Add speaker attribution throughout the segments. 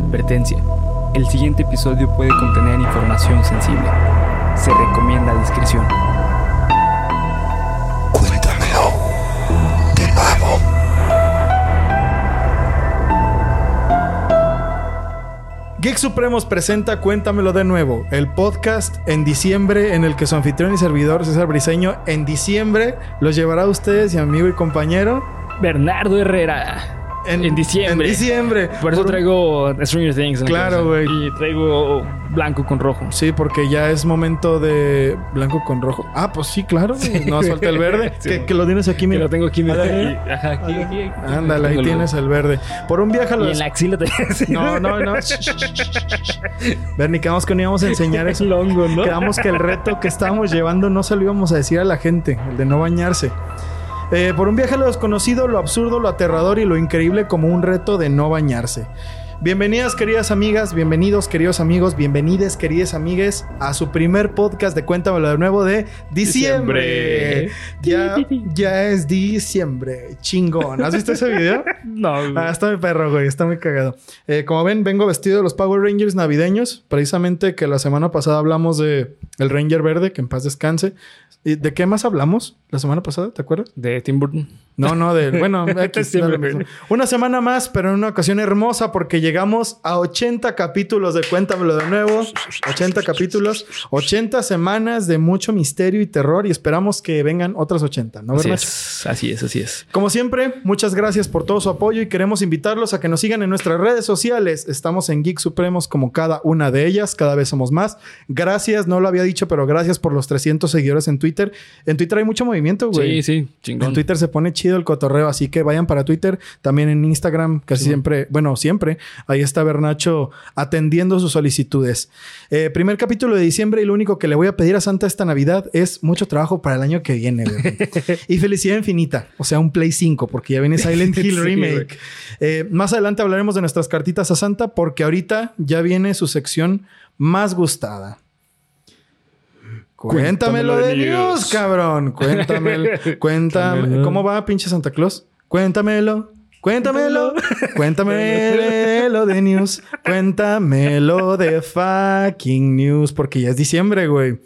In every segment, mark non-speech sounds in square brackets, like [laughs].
Speaker 1: Advertencia. El siguiente episodio puede contener información sensible. Se recomienda discreción.
Speaker 2: Cuéntamelo de nuevo.
Speaker 3: Geek Supremos presenta Cuéntamelo de nuevo, el podcast en diciembre en el que su anfitrión y servidor César Briseño en diciembre los llevará a ustedes y amigo y compañero
Speaker 1: Bernardo Herrera. En, diciembre.
Speaker 3: En diciembre.
Speaker 1: Por eso traigo Stranger Things. en la
Speaker 3: Claro, güey.
Speaker 1: Y traigo blanco con rojo.
Speaker 3: Sí, porque ya es momento de blanco con rojo. Ah, pues sí, claro. güey. No falta el verde.
Speaker 1: Sí.
Speaker 3: que, que lo tienes aquí,
Speaker 1: Que
Speaker 3: mira.
Speaker 1: lo tengo aquí. mira.
Speaker 3: Ándale.
Speaker 1: Y- Ajá, aquí, aquí, aquí.
Speaker 3: Ándale, ahí tienes el verde. Por un viaje a
Speaker 1: Y
Speaker 3: los...
Speaker 1: en la axila te [laughs]
Speaker 3: No, no, no. [laughs] Bernie, quedamos que no íbamos a enseñar eso.
Speaker 1: El hongo, ¿no?
Speaker 3: Quedamos que el reto que estábamos llevando no se lo íbamos a decir a la gente, el de no bañarse. Eh, por un viaje a lo desconocido, lo absurdo, lo aterrador y lo increíble como un reto de no bañarse. Bienvenidas queridas amigas, bienvenidos queridos amigos, bienvenides queridas amigues a su primer podcast de Cuéntamelo de nuevo de diciembre. Ya, ya es diciembre, chingón. ¿Has visto ese video? [laughs]
Speaker 1: No, güey.
Speaker 3: Ah, está mi perro, güey. Está muy cagado. Eh, como ven, vengo vestido de los Power Rangers navideños. Precisamente que la semana pasada hablamos de el Ranger Verde, que en paz descanse. ¿Y ¿De qué más hablamos la semana pasada? ¿Te acuerdas?
Speaker 1: De Tim Burton.
Speaker 3: No, no, de... [laughs] Bueno, X, mismo. una semana más, pero en una ocasión hermosa porque llegamos a 80 capítulos de Cuéntamelo de nuevo. 80 capítulos. 80 semanas de mucho misterio y terror y esperamos que vengan otras 80, ¿no,
Speaker 1: Así es, así es, así es.
Speaker 3: Como siempre, muchas gracias por todo su apoyo y queremos invitarlos a que nos sigan en nuestras redes sociales. Estamos en Geek Supremos como cada una de ellas, cada vez somos más. Gracias, no lo había dicho, pero gracias por los 300 seguidores en Twitter. En Twitter hay mucho movimiento, güey.
Speaker 1: Sí, sí, chingón.
Speaker 3: En Twitter se pone chido el cotorreo, así que vayan para Twitter. También en Instagram, casi siempre, bueno, siempre, ahí está Bernacho atendiendo sus solicitudes. Eh, primer capítulo de diciembre y lo único que le voy a pedir a Santa esta Navidad es mucho trabajo para el año que viene. güey. [laughs] y felicidad infinita, o sea, un Play 5, porque ya viene Silent [laughs] Hill
Speaker 1: Sí,
Speaker 3: Remake. Eh, más adelante hablaremos de nuestras cartitas a Santa, porque ahorita ya viene su sección más gustada. Cuéntamelo de news, cabrón. [laughs] Cuéntamelo. Cuéntame. ¿Cómo va, pinche Santa Claus? Cuéntamelo. Cuéntamelo. Cuéntamelo de [laughs] news. Cuéntamelo de fucking news. Porque ya es diciembre, güey.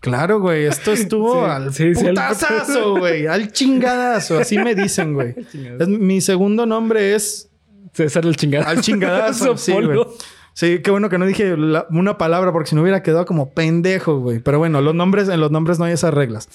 Speaker 3: Claro, güey. Esto estuvo
Speaker 1: Sí,
Speaker 3: al
Speaker 1: sí, sí, al
Speaker 3: putazazo, güey. Al chingadazo. Así me dicen, güey. [laughs] Mi segundo nombre es
Speaker 1: César el chingado.
Speaker 3: al chingadazo. sí, güey. Sí, qué bueno que no dije la- una palabra porque si no hubiera quedado como pendejo, güey. Pero bueno, los nombres, en los nombres no hay esas reglas.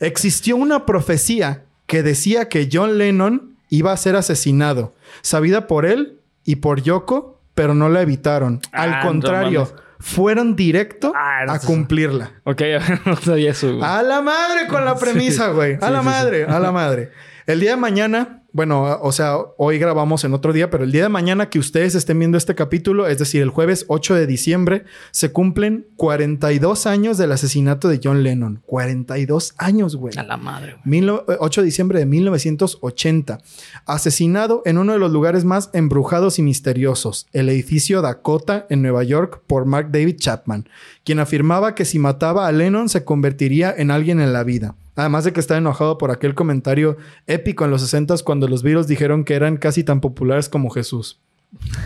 Speaker 3: Existió una profecía que decía que John Lennon iba a ser asesinado, sabida por él y por Yoko, pero no la evitaron. Al
Speaker 1: Ah, no
Speaker 3: contrario, fueron directo
Speaker 1: Ah, no
Speaker 3: a cumplirla.
Speaker 1: Ok, [laughs] no sabía eso, güey.
Speaker 3: A la madre con la [laughs] premisa, güey. A
Speaker 1: Sí,
Speaker 3: la
Speaker 1: sí,
Speaker 3: madre, a la madre. El día de mañana, bueno, o sea, hoy grabamos en otro día, pero el día de mañana que ustedes estén viendo este capítulo, es decir, el jueves 8 de diciembre, se cumplen 42 años del asesinato de John Lennon. 42 años, güey.
Speaker 1: A la madre, güey.
Speaker 3: Mil no- eh, 8 de diciembre de 1980. Asesinado en uno de los lugares más embrujados y misteriosos, el edificio Dakota en Nueva York por Mark David Chapman, quien afirmaba que si mataba a Lennon se convertiría en alguien en la vida. Además de que está enojado por aquel comentario épico en los 60 cuando los Beatles dijeron que eran casi tan populares como Jesús.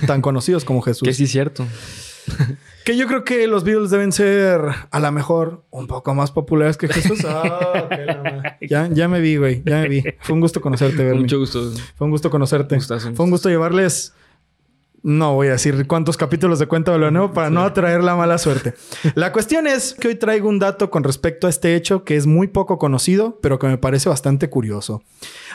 Speaker 3: Tan conocidos como Jesús.
Speaker 1: Que sí es cierto. [laughs]
Speaker 3: Que yo creo que los Beatles deben ser a lo mejor un poco más populares que Jesús. [laughs] Ah, ma- ya, ya me vi, güey. Ya me vi. Fue un gusto conocerte, Bernie.
Speaker 1: Mucho gusto.
Speaker 3: Fue un gusto conocerte.
Speaker 1: Gustazo,
Speaker 3: Fue un gusto llevarles. No voy a decir cuántos capítulos de Cuenta de lo Nuevo para no atraer la mala suerte. La cuestión es que hoy traigo un dato con respecto a este hecho que es muy poco conocido, pero que me parece bastante curioso.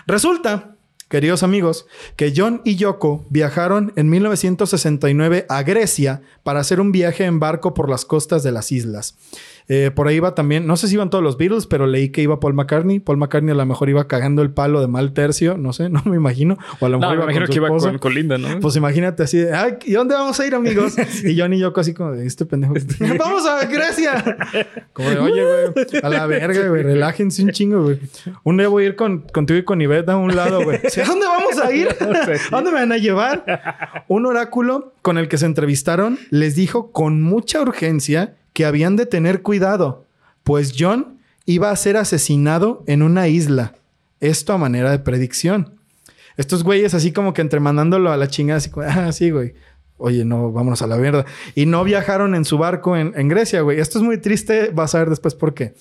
Speaker 3: Resulta, queridos amigos, que John y Yoko viajaron en 1969 a Grecia para hacer un viaje en barco por las costas de las islas. Eh, por ahí iba también, no sé si iban todos los Beatles, pero leí que iba Paul McCartney. Paul McCartney a lo mejor iba cagando el palo de mal tercio, no sé, [laughs] no me imagino. O a lo
Speaker 1: No,
Speaker 3: mejor
Speaker 1: me
Speaker 3: iba
Speaker 1: imagino
Speaker 3: con
Speaker 1: que iba con, con Linda, ¿no?
Speaker 3: Pues imagínate así de, ay, ¿y dónde vamos a ir, amigos? [laughs] y John y Yoko así como de, este pendejo. [laughs] ¡Vamos a Grecia! Como de, oye, güey, a la verga, güey, relájense un chingo, güey. Un día voy a ir con, contigo y con Ivette a un lado, güey. ¿A dónde vamos a ir? ¿A dónde me van a llevar? Un oráculo con el que se entrevistaron les dijo con mucha urgencia que habían de tener cuidado, pues John iba a ser asesinado en una isla. Esto a manera de predicción. Estos güeyes así como que entremandándolo a la chingada, así como, [laughs] ah, sí, güey. oye, no, vámonos a la mierda. Y no viajaron en su barco en, en Grecia, güey. Esto es muy triste, vas a ver después por qué.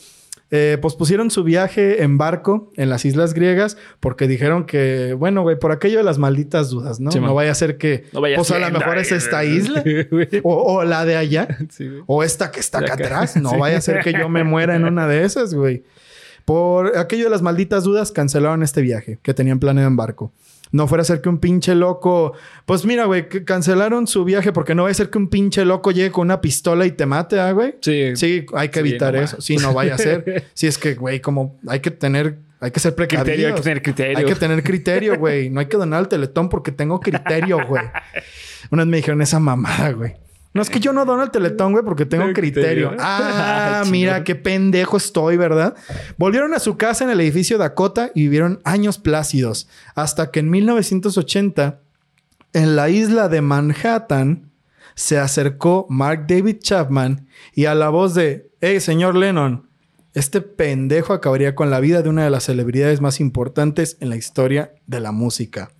Speaker 3: Eh, pospusieron su viaje en barco en las islas griegas porque dijeron que, bueno, güey, por aquello de las malditas dudas, ¿no?
Speaker 1: Sí,
Speaker 3: no vaya a ser que,
Speaker 1: No vaya
Speaker 3: pues a lo mejor es esta isla o, o la de allá. [laughs]
Speaker 1: Sí.
Speaker 3: O esta que está acá
Speaker 1: acá.
Speaker 3: atrás. [laughs] No
Speaker 1: Sí.
Speaker 3: vaya a ser que yo me muera en una de esas, güey. Por aquello de las malditas dudas, cancelaron este viaje que tenían planeado en barco. No fuera a ser que un pinche loco. Pues mira, güey, que cancelaron su viaje porque no va a ser que un pinche loco llegue con una pistola y te mate, ¿ah, güey?
Speaker 1: Sí.
Speaker 3: Sí, hay que
Speaker 1: Sí,
Speaker 3: evitar
Speaker 1: no
Speaker 3: eso. Sí, no vaya a ser. [laughs] Sí, es que, güey, como hay que tener, hay que ser precavidos.
Speaker 1: Criterio, hay que tener criterio.
Speaker 3: Hay que tener criterio, güey. No hay que donar al teletón porque tengo criterio, güey. [laughs] Una vez me dijeron esa mamada, güey. No, es que yo no dono al teletón, güey, porque tengo criterio.
Speaker 1: criterio. [laughs]
Speaker 3: Ah, mira, qué pendejo estoy, ¿verdad? Volvieron a su casa en el edificio Dakota y vivieron años plácidos. Hasta que en 1980, en la isla de Manhattan, se acercó Mark David Chapman y a la voz de, hey, señor Lennon, este pendejo acabaría con la vida de una de las celebridades más importantes en la historia de la música.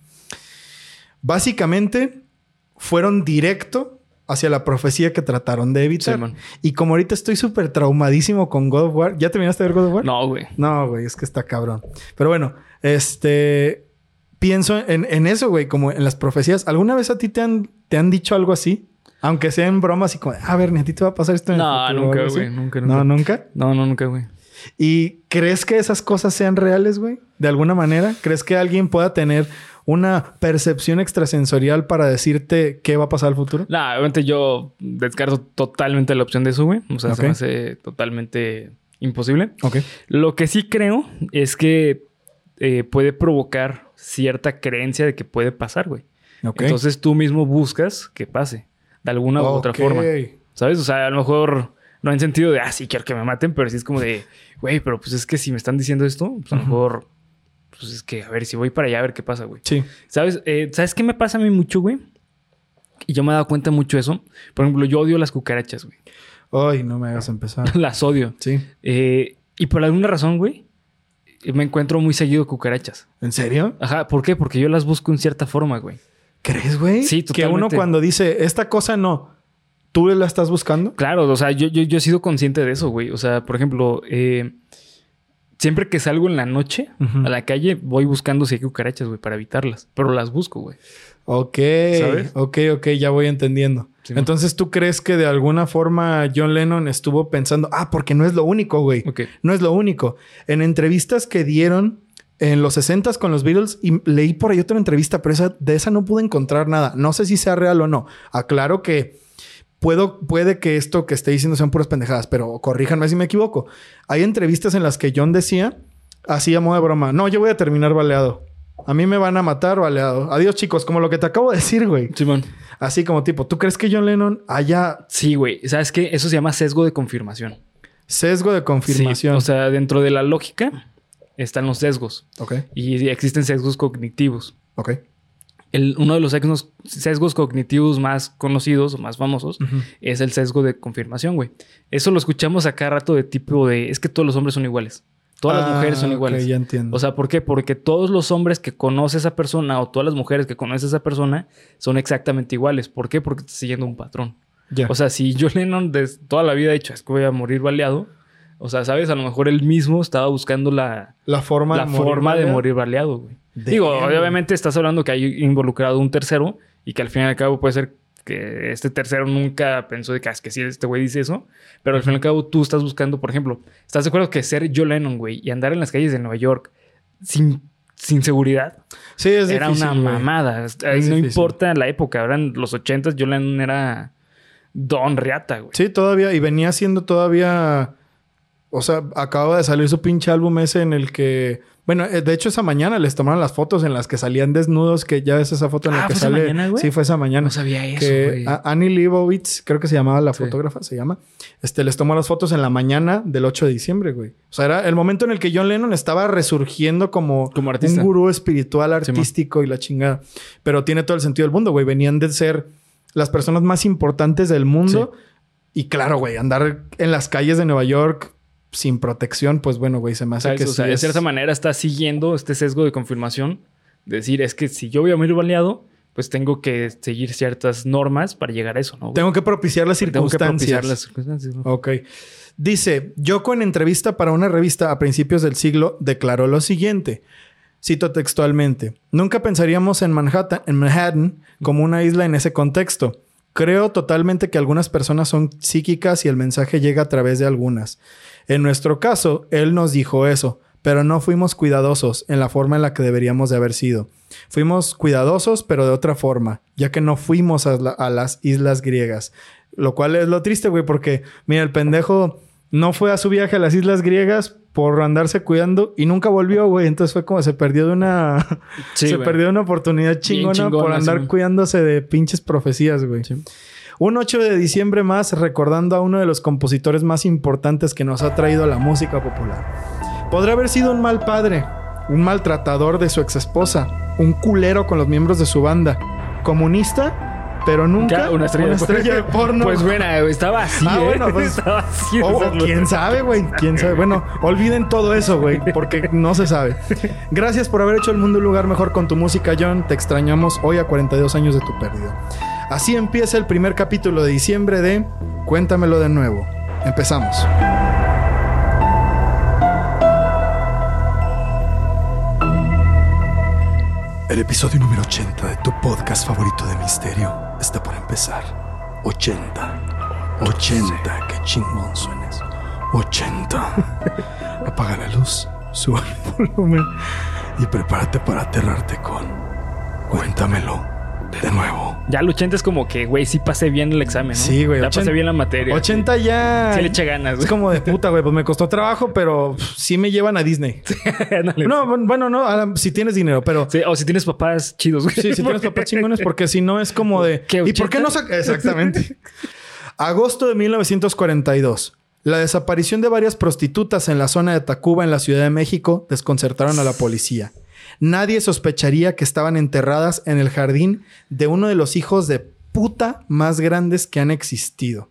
Speaker 3: Básicamente, fueron directo hacia la profecía que trataron de evitar.
Speaker 1: Sí,
Speaker 3: y como ahorita estoy súper traumadísimo con God of War, ¿ya terminaste de ver God of War?
Speaker 1: No, güey.
Speaker 3: No, güey, es que está cabrón. Pero bueno, este. Pienso en, en eso, güey, como en las profecías. ¿Alguna vez a ti te han, te han dicho algo así? Aunque sea en bromas y como, a ver, ni a ti te va a pasar esto en el
Speaker 1: No,
Speaker 3: futuro", o
Speaker 1: nunca,
Speaker 3: así.
Speaker 1: güey. Nunca, nunca.
Speaker 3: No, nunca.
Speaker 1: No, no, nunca, güey.
Speaker 3: ¿Y crees que esas cosas sean reales, güey? De alguna manera. ¿Crees que alguien pueda tener una percepción extrasensorial para decirte qué va a pasar al futuro?
Speaker 1: No, obviamente yo descarto totalmente la opción de eso, güey. O sea, se me hace totalmente imposible.
Speaker 3: Ok.
Speaker 1: Lo que sí creo es que eh, puede provocar cierta creencia de que puede pasar, güey.
Speaker 3: Ok.
Speaker 1: Entonces tú mismo buscas que pase de alguna u otra
Speaker 3: Ok.
Speaker 1: forma. ¿Sabes? O sea, a lo mejor no en sentido de, ah, sí, quiero que me maten, pero sí es como de, güey, pero pues es que si me están diciendo esto, pues a lo mejor, pues es que, a ver, si voy para allá, a ver qué pasa, güey.
Speaker 3: Sí.
Speaker 1: ¿Sabes? Eh, ¿Sabes qué me pasa a mí mucho, güey? Y yo me he dado cuenta mucho de eso. Por ejemplo, yo odio las cucarachas, güey.
Speaker 3: Ay, no me hagas empezar. [laughs]
Speaker 1: las odio.
Speaker 3: Sí.
Speaker 1: Eh, y por alguna razón, güey, me encuentro muy seguido cucarachas.
Speaker 3: ¿En serio?
Speaker 1: Ajá, ¿por qué? Porque yo las busco en cierta forma, güey.
Speaker 3: ¿Crees, güey?
Speaker 1: Sí,
Speaker 3: Que uno
Speaker 1: totalmente.
Speaker 3: cuando dice, esta cosa no, ¿tú la estás buscando?
Speaker 1: Claro, o sea, yo, yo, yo he sido consciente de eso, güey. O sea, por ejemplo, eh, siempre que salgo en la noche a la calle, voy buscando si hay cucarachas, güey, para evitarlas. Pero las busco, güey.
Speaker 3: Ok,
Speaker 1: ¿Sabes?
Speaker 3: ok, ok, ya voy entendiendo.
Speaker 1: Sí.
Speaker 3: Entonces, ¿tú crees que de alguna forma John Lennon estuvo pensando, ah, porque no es lo único, güey?
Speaker 1: Ok.
Speaker 3: No es lo único. En entrevistas que dieron en los 60 con los Beatles, y leí por ahí otra entrevista, pero esa, de esa no pude encontrar nada. No sé si sea real o no. Aclaro que puedo, puede que esto que esté diciendo sean puras pendejadas, pero corríjanme si me equivoco. Hay entrevistas en las que John decía, así a modo de broma, no, yo voy a terminar baleado. A mí me van a matar baleado. Adiós, chicos, como lo que te acabo de decir, güey.
Speaker 1: Simón.
Speaker 3: Así como tipo, ¿tú crees que John Lennon haya
Speaker 1: Sí, güey. ¿Sabes qué? Eso se llama sesgo de confirmación.
Speaker 3: sesgo de confirmación?
Speaker 1: Sí, o sea, dentro de la lógica están los sesgos.
Speaker 3: ok,
Speaker 1: Y existen sesgos cognitivos.
Speaker 3: ok.
Speaker 1: El- uno de los sesgos, sesgos cognitivos más conocidos o más famosos es el sesgo de confirmación, güey. Eso lo escuchamos a cada rato de tipo de... Es que todos los hombres son iguales. Todas las
Speaker 3: Ah,
Speaker 1: mujeres son iguales.
Speaker 3: ya entiendo.
Speaker 1: O sea, ¿por qué? Porque todos los hombres que conoce a esa persona o todas las mujeres que conoce esa persona son exactamente iguales. ¿Por qué? Porque está siguiendo un patrón. O sea, si John Lennon de toda la vida ha dicho, es que voy a morir baleado. O sea, ¿sabes? A lo mejor él mismo estaba buscando la,
Speaker 3: la forma,
Speaker 1: la
Speaker 3: de, morir
Speaker 1: forma de morir baleado, güey.
Speaker 3: Damn.
Speaker 1: Digo, obviamente estás hablando que hay involucrado un tercero y que al fin y al cabo puede ser que este tercero nunca pensó de que, "Ah, es que sí, este güey dice eso. Pero al fin y al cabo tú estás buscando, por ejemplo, ¿estás de acuerdo que ser John Lennon, güey, y andar en las calles de Nueva York sin, sin seguridad
Speaker 3: Sí, es
Speaker 1: era
Speaker 3: difícil,
Speaker 1: una mamada?
Speaker 3: Es
Speaker 1: no
Speaker 3: difícil.
Speaker 1: importa la época, ahora en los ochentas John Lennon era Don Riata, güey.
Speaker 3: Sí, todavía. Y venía siendo todavía. O sea, acaba de salir su pinche álbum ese en el que. Bueno, eh, de hecho, esa mañana les tomaron las fotos en las que salían desnudos, que ya ves esa foto en la
Speaker 1: Ah,
Speaker 3: que
Speaker 1: ¿fue esa
Speaker 3: sale.
Speaker 1: mañana, güey?
Speaker 3: sí, fue esa mañana.
Speaker 1: No sabía eso,
Speaker 3: que Annie Leibovitz, creo que se llamaba la
Speaker 1: Sí.
Speaker 3: fotógrafa, se llama. Este, les tomó las fotos en la mañana del 8 de diciembre, güey. O sea, era el momento en el que John Lennon estaba resurgiendo como,
Speaker 1: Como artista.
Speaker 3: un gurú espiritual, artístico y la chingada. Pero tiene todo el sentido del mundo, güey. Venían de ser las personas más importantes del mundo. Y claro, güey, andar en las calles de Nueva York sin protección, pues bueno, güey, se me hace
Speaker 1: ¿Sabes?
Speaker 3: que
Speaker 1: o sea,
Speaker 3: sí
Speaker 1: de
Speaker 3: es-
Speaker 1: cierta manera está siguiendo este sesgo de confirmación. Decir, es que si yo voy a morir baleado, pues tengo que seguir ciertas normas para llegar a eso, ¿no? güey?
Speaker 3: Tengo que propiciar las
Speaker 1: Tengo que
Speaker 3: circunstancias.
Speaker 1: propiciar las circunstancias. ¿no?
Speaker 3: Ok. Dice, Yoko en entrevista para una revista a principios del siglo declaró lo siguiente. Cito textualmente. Nunca pensaríamos en Manhattan, en Manhattan como una isla en ese contexto. Creo totalmente que algunas personas son psíquicas y el mensaje llega a través de algunas. En nuestro caso, él nos dijo eso, pero no fuimos cuidadosos en la forma en la que deberíamos de haber sido. Fuimos cuidadosos, pero de otra forma, ya que no fuimos a, la- a las islas griegas. Lo cual es lo triste, güey, porque, mira, el pendejo no fue a su viaje a las islas griegas por andarse cuidando y nunca volvió, güey. Entonces fue como se perdió de una...
Speaker 1: Sí, [laughs]
Speaker 3: se perdió una oportunidad chingona,
Speaker 1: chingona,
Speaker 3: por andar
Speaker 1: sí.
Speaker 3: cuidándose de pinches profecías, güey.
Speaker 1: Sí.
Speaker 3: Un 8 de diciembre más recordando a uno de los compositores más importantes que nos ha traído la música popular. Podrá haber sido un mal padre, un maltratador de su exesposa, un culero con los miembros de su banda, comunista, pero nunca
Speaker 1: Ya, una estrella,
Speaker 3: de porno.
Speaker 1: Pues bueno, estaba así.
Speaker 3: Ah,
Speaker 1: ¿eh?
Speaker 3: bueno, pues- [laughs]
Speaker 1: estaba así.
Speaker 3: O-
Speaker 1: o
Speaker 3: quién sabe, güey. Quién sabe. Bueno, olviden todo eso, güey, porque no se sabe. Gracias por haber hecho el mundo un lugar mejor con tu música, John. Te extrañamos hoy a 42 años de tu pérdida. Así empieza el primer capítulo de diciembre de Cuéntamelo de nuevo. Empezamos.
Speaker 2: El episodio número 80 de tu podcast favorito de misterio está por empezar. 80. 80. Qué chingón suenes. 80. [laughs] Apaga la luz, sube el volumen y prepárate para aterrarte con. Cuéntamelo de nuevo.
Speaker 1: Ya el 80 es como que, güey, sí pasé bien el examen, ¿no?
Speaker 3: Sí, güey,
Speaker 1: Ya
Speaker 3: 80
Speaker 1: pasé bien la materia.
Speaker 3: 80 ya.
Speaker 1: Sí le eché ganas,
Speaker 3: Es
Speaker 1: güey.
Speaker 3: como de puta, güey. Pues me costó trabajo, pero pff, sí me llevan a Disney. [laughs] No, bueno, no, a la- si tienes dinero, pero
Speaker 1: Sí, o si tienes papás chidos, güey.
Speaker 3: Sí, si tienes papás chingones, porque si no es como de.
Speaker 1: ¿Qué,
Speaker 3: ¿Y por qué no
Speaker 1: 80?
Speaker 3: saca? Exactamente. [laughs] Agosto de 1942. La desaparición de varias prostitutas en la zona de Tacuba, en la Ciudad de México, desconcertaron a la policía. Nadie sospecharía que estaban enterradas en el jardín de uno de los hijos de puta más grandes que han existido.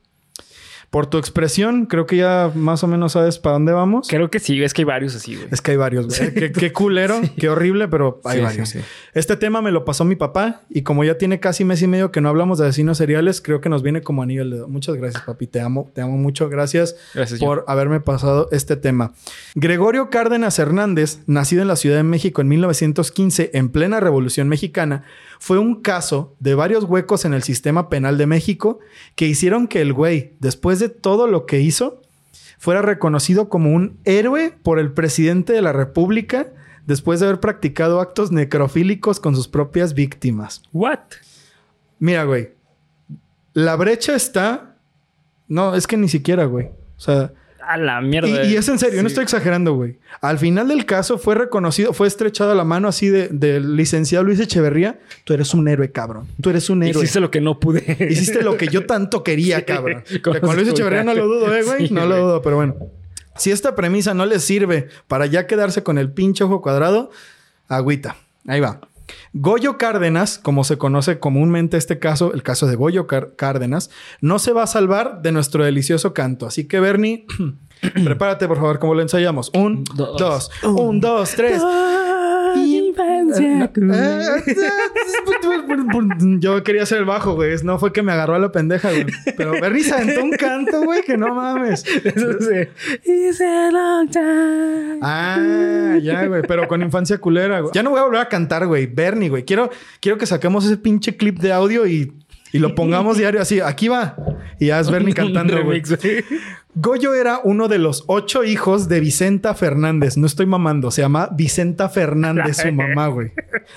Speaker 3: Por tu expresión, creo que ya más o menos sabes para dónde vamos.
Speaker 1: Creo que sí, es que hay varios así, güey.
Speaker 3: Es que hay varios, güey. Qué, qué culero, [laughs] qué horrible, pero hay
Speaker 1: Sí,
Speaker 3: varios.
Speaker 1: sí, sí.
Speaker 3: Este tema me lo pasó mi papá y como ya tiene casi mes y medio que no hablamos de asesinos seriales, creo que nos viene como anillo al dedo. Muchas gracias, papi. Te amo, te amo mucho. Gracias,
Speaker 1: Gracias,
Speaker 3: por haberme pasado este tema. Gregorio Cárdenas Hernández, nacido en la Ciudad de México en 1915, en plena Revolución Mexicana, fue un caso de varios huecos en el sistema penal de México que hicieron que el güey, después de todo lo que hizo, fuera reconocido como un héroe por el presidente de la República después de haber practicado actos necrofílicos con sus propias víctimas.
Speaker 1: What?
Speaker 3: Mira, güey. La brecha está. No, es que ni siquiera, güey. O sea.
Speaker 1: A la mierda.
Speaker 3: Y, y es en serio, no estoy exagerando, güey. Al final del caso fue reconocido, fue estrechada la mano así de- del licenciado Luis Echeverría. Tú eres un héroe, cabrón. Tú eres un héroe.
Speaker 1: Hiciste lo que no pude.
Speaker 3: Hiciste lo que yo [laughs] tanto quería, cabrón. [laughs]
Speaker 1: con
Speaker 3: Luis Echeverría no lo dudo, ¿eh, güey?
Speaker 1: Sí,
Speaker 3: no lo dudo, pero bueno. Si esta premisa no les sirve para ya quedarse con el pinche ojo cuadrado, agüita. Ahí va. Goyo Cárdenas, como se conoce comúnmente este caso, el caso de Goyo Car- Cárdenas, no se va a salvar de nuestro delicioso canto. Así que, Bernie, [clears throat] prepárate, por favor, como lo ensayamos. Un,
Speaker 1: Dos.
Speaker 3: dos, un, dos, tres. Yo quería hacer el bajo, güey. No fue que me agarró a la pendeja, güey. Pero Bernie se aventó un canto, güey, que no mames.
Speaker 1: Eso sí. It's a long time.
Speaker 3: Ah, ya, güey. Pero con infancia culera, güey. Ya no voy a volver a cantar, güey. Bernie, güey. Quiero, quiero que saquemos ese pinche clip de audio y, y lo pongamos diario así. Aquí va. Y ya es Bernie [laughs] cantando, güey. Goyo era uno de los ocho hijos de Vicenta Fernández. No estoy mamando. Se llama Vicenta Fernández, su [laughs] mamá, güey.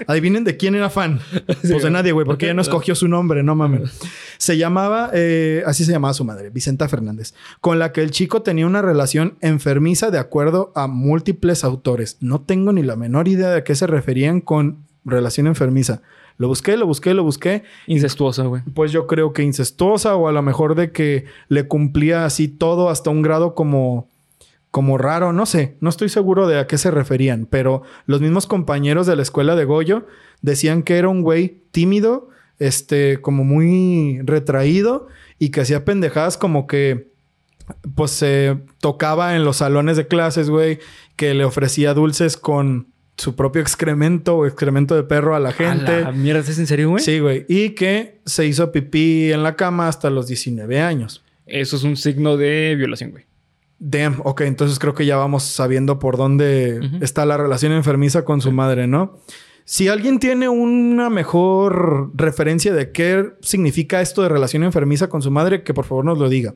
Speaker 3: Adivinen de quién era fan. Pues de nadie, güey, porque ella no escogió su nombre, no mames. Se llamaba, eh, así se llamaba su madre, Vicenta Fernández, con la que el chico tenía una relación enfermiza de acuerdo a múltiples autores. No tengo ni la menor idea de a qué se referían con relación enfermiza. Lo busqué, lo busqué, lo busqué
Speaker 1: Incestuosa, güey.
Speaker 3: pues yo creo que incestuosa o a lo mejor de que le cumplía así todo hasta un grado como como raro, no sé, no estoy seguro de a qué se referían, pero los mismos compañeros de la escuela de Goyo decían que era un güey tímido, este, como muy retraído y que hacía pendejadas como que pues se tocaba en los salones de clases, güey, que le ofrecía dulces con su propio excremento o excremento de perro a la gente.
Speaker 1: A la mierda, ¿es en serio, güey?
Speaker 3: Sí, güey. Y que se hizo pipí en la cama hasta los 19 años.
Speaker 1: Eso es un signo de violación, güey.
Speaker 3: Damn, ok, entonces creo que ya vamos sabiendo por dónde está la relación enfermiza con su madre, ¿no? Si alguien tiene una mejor referencia de qué significa esto de relación enfermiza con su madre, que por favor nos lo diga.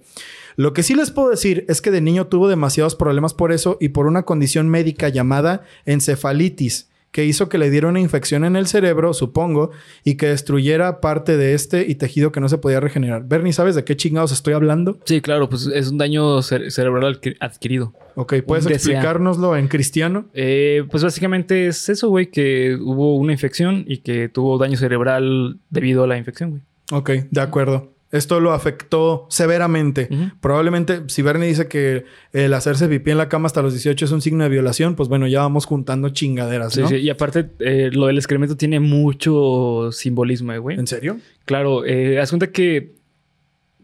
Speaker 3: Lo que sí les puedo decir es que de niño tuvo demasiados problemas por eso y por una condición médica llamada encefalitis, que hizo que le diera una infección en el cerebro, supongo, y que destruyera parte de este y tejido que no se podía regenerar. Bernie, ¿sabes de qué chingados estoy hablando?
Speaker 1: Sí, claro, pues es un daño cere- cerebral adqui- adquirido.
Speaker 3: Ok, ¿puedes
Speaker 1: Un
Speaker 3: explicárnoslo en cristiano?
Speaker 1: Eh, pues básicamente es eso, güey, que hubo una infección y que tuvo daño cerebral debido a la infección, güey.
Speaker 3: Ok, de acuerdo. Esto lo afectó severamente. Probablemente, si Bernie dice que el hacerse pipí en la cama hasta los 18 es un signo de violación, pues bueno, ya vamos juntando chingaderas,
Speaker 1: Sí,
Speaker 3: ¿no?
Speaker 1: sí, Y aparte, eh, lo del excremento tiene mucho simbolismo, eh, güey.
Speaker 3: ¿En serio?
Speaker 1: Claro, eh, haz cuenta que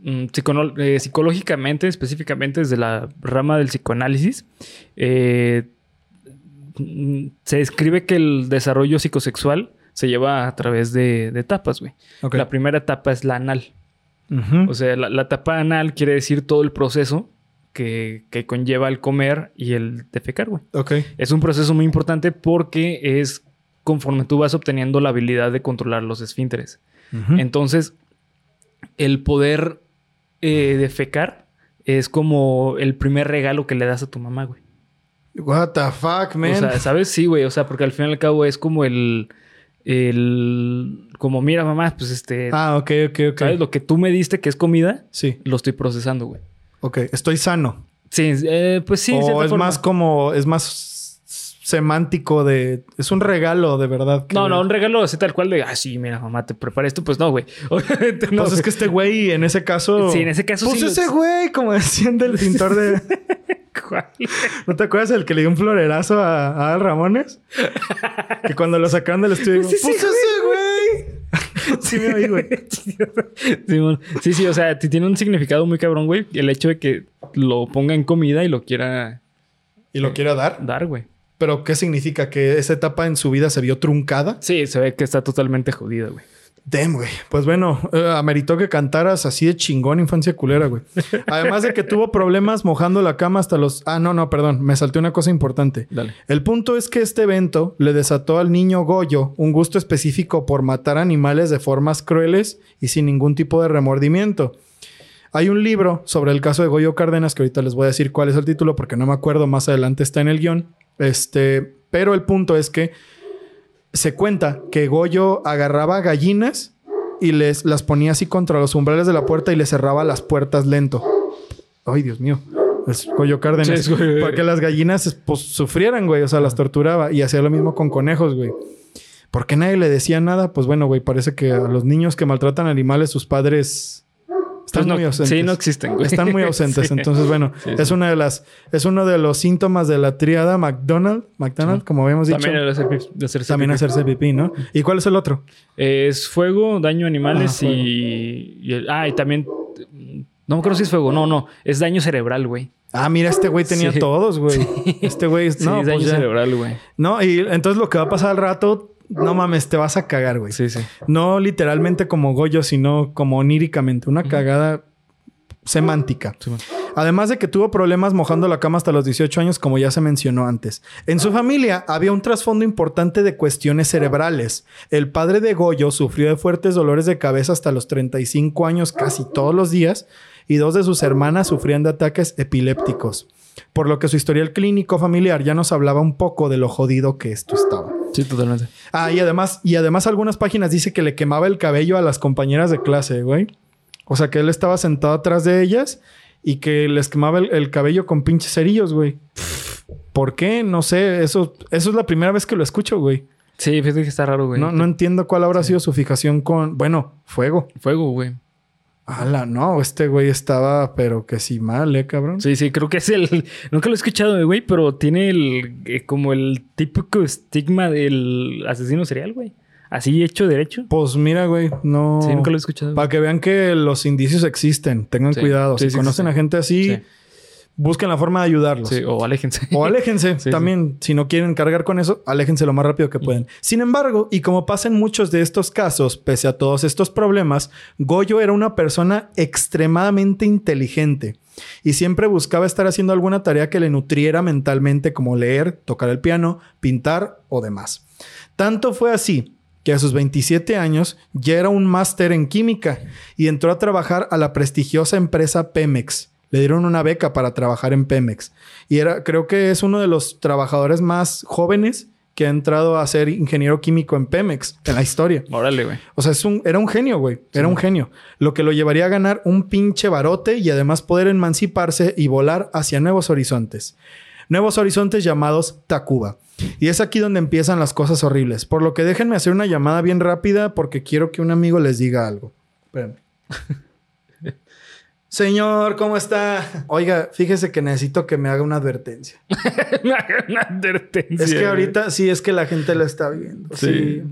Speaker 1: mm, eh, psicológicamente, específicamente desde la rama del psicoanálisis, eh, mm, se describe que el desarrollo psicosexual se lleva a través de, de etapas, güey. La primera etapa es la anal. O sea, la, la etapa anal quiere decir todo el proceso que, que conlleva el comer y el defecar, güey.
Speaker 3: ok.
Speaker 1: Es un proceso muy importante porque es conforme tú vas obteniendo la habilidad de controlar los esfínteres. Entonces, el poder eh, defecar es como el primer regalo que le das a tu mamá, güey.
Speaker 3: What the fuck, man.
Speaker 1: O sea, ¿sabes? Sí, güey. O sea, porque al fin y al cabo es como el... el como, mira, mamá, pues este...
Speaker 3: ah, ok, ok, ok.
Speaker 1: ¿Sabes? Lo que tú me diste que es comida,
Speaker 3: Sí,
Speaker 1: lo estoy procesando, güey.
Speaker 3: ok. Estoy sano.
Speaker 1: Sí, eh, pues sí.
Speaker 3: o es
Speaker 1: forma.
Speaker 3: más como, es más semántico de... Es un regalo, de verdad. que-
Speaker 1: No, no, un regalo así tal cual de, ah, sí, mira, mamá, te preparé esto. Pues no, güey. [laughs] Obviamente no.
Speaker 3: Pues es que este güey, en ese caso...
Speaker 1: Sí, en ese caso
Speaker 3: Pues
Speaker 1: sí lo-
Speaker 3: ese güey, como decían del pintor de... [laughs]
Speaker 1: ¿Cuál?
Speaker 3: ¿No te acuerdas el que le dio un florerazo a, a Ramones? que cuando lo sacaron del estudio,
Speaker 1: Pues
Speaker 3: pues,
Speaker 1: ese
Speaker 3: ese güey. [laughs] sí, me oí, güey.
Speaker 1: Sí, sí, o sea, ti- tiene un significado muy cabrón, güey. El hecho de que lo ponga en comida y lo quiera
Speaker 3: Y lo quiero dar.
Speaker 1: dar, güey.
Speaker 3: Pero, ¿qué significa? ¿Que esa etapa en su vida se vio truncada?
Speaker 1: Sí, se ve que está totalmente jodida, güey.
Speaker 3: Damn, güey. Pues bueno, eh, ameritó que cantaras así de chingón infancia culera, güey. [laughs] Además de que tuvo problemas mojando la cama hasta los... Ah, no, no, perdón. Me salté una cosa importante.
Speaker 1: Dale.
Speaker 3: El punto es que este evento le desató al niño Goyo un gusto específico por matar animales de formas crueles y sin ningún tipo de remordimiento. Hay un libro sobre el caso de Goyo Cárdenas que ahorita les voy a decir cuál es el título porque no me acuerdo, más adelante está en el guion. Este, pero el punto es que se cuenta que Goyo agarraba gallinas y les las ponía así contra los umbrales de la puerta y les cerraba las puertas lento. Ay, Dios mío. Es Goyo Cárdenas.
Speaker 1: Sí, güey.
Speaker 3: Para que las gallinas pues, sufrieran, güey. O sea, las torturaba. Y hacía lo mismo con conejos, güey. ¿Por qué nadie le decía nada? Pues bueno, güey, parece que a los niños que maltratan animales, sus padres están
Speaker 1: Pues no-
Speaker 3: muy ausentes.
Speaker 1: Sí, no existen, güey.
Speaker 3: Están muy [laughs] ausentes.
Speaker 1: Sí.
Speaker 3: Entonces, bueno,
Speaker 1: Sí,
Speaker 3: es una de las, es uno de los síntomas de la tríada McDonald, McDonald, como habíamos dicho.
Speaker 1: También el hacer de hacerse
Speaker 3: También
Speaker 1: pipí.
Speaker 3: hacerse pipí, ¿no? ¿Y cuál es el otro?
Speaker 1: Es fuego, daño a animales
Speaker 3: Ah,
Speaker 1: y, y el- Ah, y también... No me acuerdo si es fuego. No, no. Es daño cerebral, güey.
Speaker 3: Ah, mira, este güey tenía
Speaker 1: Sí.
Speaker 3: todos, güey. [laughs] Este güey,
Speaker 1: Sí,
Speaker 3: no,
Speaker 1: es daño
Speaker 3: pues
Speaker 1: cerebral, güey.
Speaker 3: No, y entonces lo que va a pasar al rato, no mames, te vas a cagar, güey.
Speaker 1: Sí, sí.
Speaker 3: No literalmente como Goyo, sino como oníricamente. Una cagada semántica. Además de que tuvo problemas mojando la cama hasta los 18 años, como ya se mencionó antes. En su familia había un trasfondo importante de cuestiones cerebrales. El padre de Goyo sufrió de fuertes dolores de cabeza hasta los 35 años casi todos los días y dos de sus hermanas sufrían de ataques epilépticos. Por lo que su historial clínico familiar ya nos hablaba un poco de lo jodido que esto estaba.
Speaker 1: Sí, totalmente.
Speaker 3: Ah, y además, y además algunas páginas dice que le quemaba el cabello a las compañeras de clase, güey. O sea, que él estaba sentado atrás de ellas y que les quemaba el, el cabello con pinches cerillos, güey. ¿Por qué? No sé. Eso, eso es la primera vez que lo escucho, güey.
Speaker 1: Sí, fíjate que está raro, güey.
Speaker 3: No, no entiendo cuál habrá sido su fijación con... Bueno, fuego.
Speaker 1: Fuego, güey.
Speaker 3: Ala, no. Este güey estaba, pero que sí mal, ¿eh, cabrón?
Speaker 1: Sí, sí, creo que es el. [laughs] Nunca lo he escuchado, güey, pero tiene el. eh, como el típico estigma del asesino serial, güey. Así hecho derecho.
Speaker 3: Pues mira, güey, no...
Speaker 1: Sí, nunca lo he escuchado.
Speaker 3: Para que vean que los indicios existen. Tengan
Speaker 1: Sí.
Speaker 3: cuidado.
Speaker 1: Sí,
Speaker 3: si
Speaker 1: sí,
Speaker 3: conocen a gente así... Busquen la forma de ayudarlos.
Speaker 1: Sí, o aléjense.
Speaker 3: O aléjense. [laughs]
Speaker 1: Sí,
Speaker 3: También, si no quieren cargar con eso, aléjense lo más rápido que pueden. Sin embargo, y como pasa en muchos de estos casos, pese a todos estos problemas, Goyo era una persona extremadamente inteligente y siempre buscaba estar haciendo alguna tarea que le nutriera mentalmente, como leer, tocar el piano, pintar o demás. Tanto fue así que a sus 27 años ya era un máster en química y entró a trabajar a la prestigiosa empresa Pemex. Le dieron una beca para trabajar en Pemex. Y era, creo que es uno de los trabajadores más jóvenes que ha entrado a ser ingeniero químico en Pemex en la historia.
Speaker 1: Órale, güey.
Speaker 3: O sea, es un, era un genio, güey. Era un genio. Lo que lo llevaría a ganar un pinche barote y además poder emanciparse y volar hacia nuevos horizontes. Nuevos horizontes llamados Tacuba. Y es aquí donde empiezan las cosas horribles. Por lo que déjenme hacer una llamada bien rápida porque quiero que un amigo les diga algo. Espérenme. [laughs] Señor, ¿cómo está? Oiga, fíjese que necesito que me haga una advertencia. [laughs]
Speaker 1: Una advertencia.
Speaker 3: Es que ahorita sí es que la gente lo está viendo. Sí.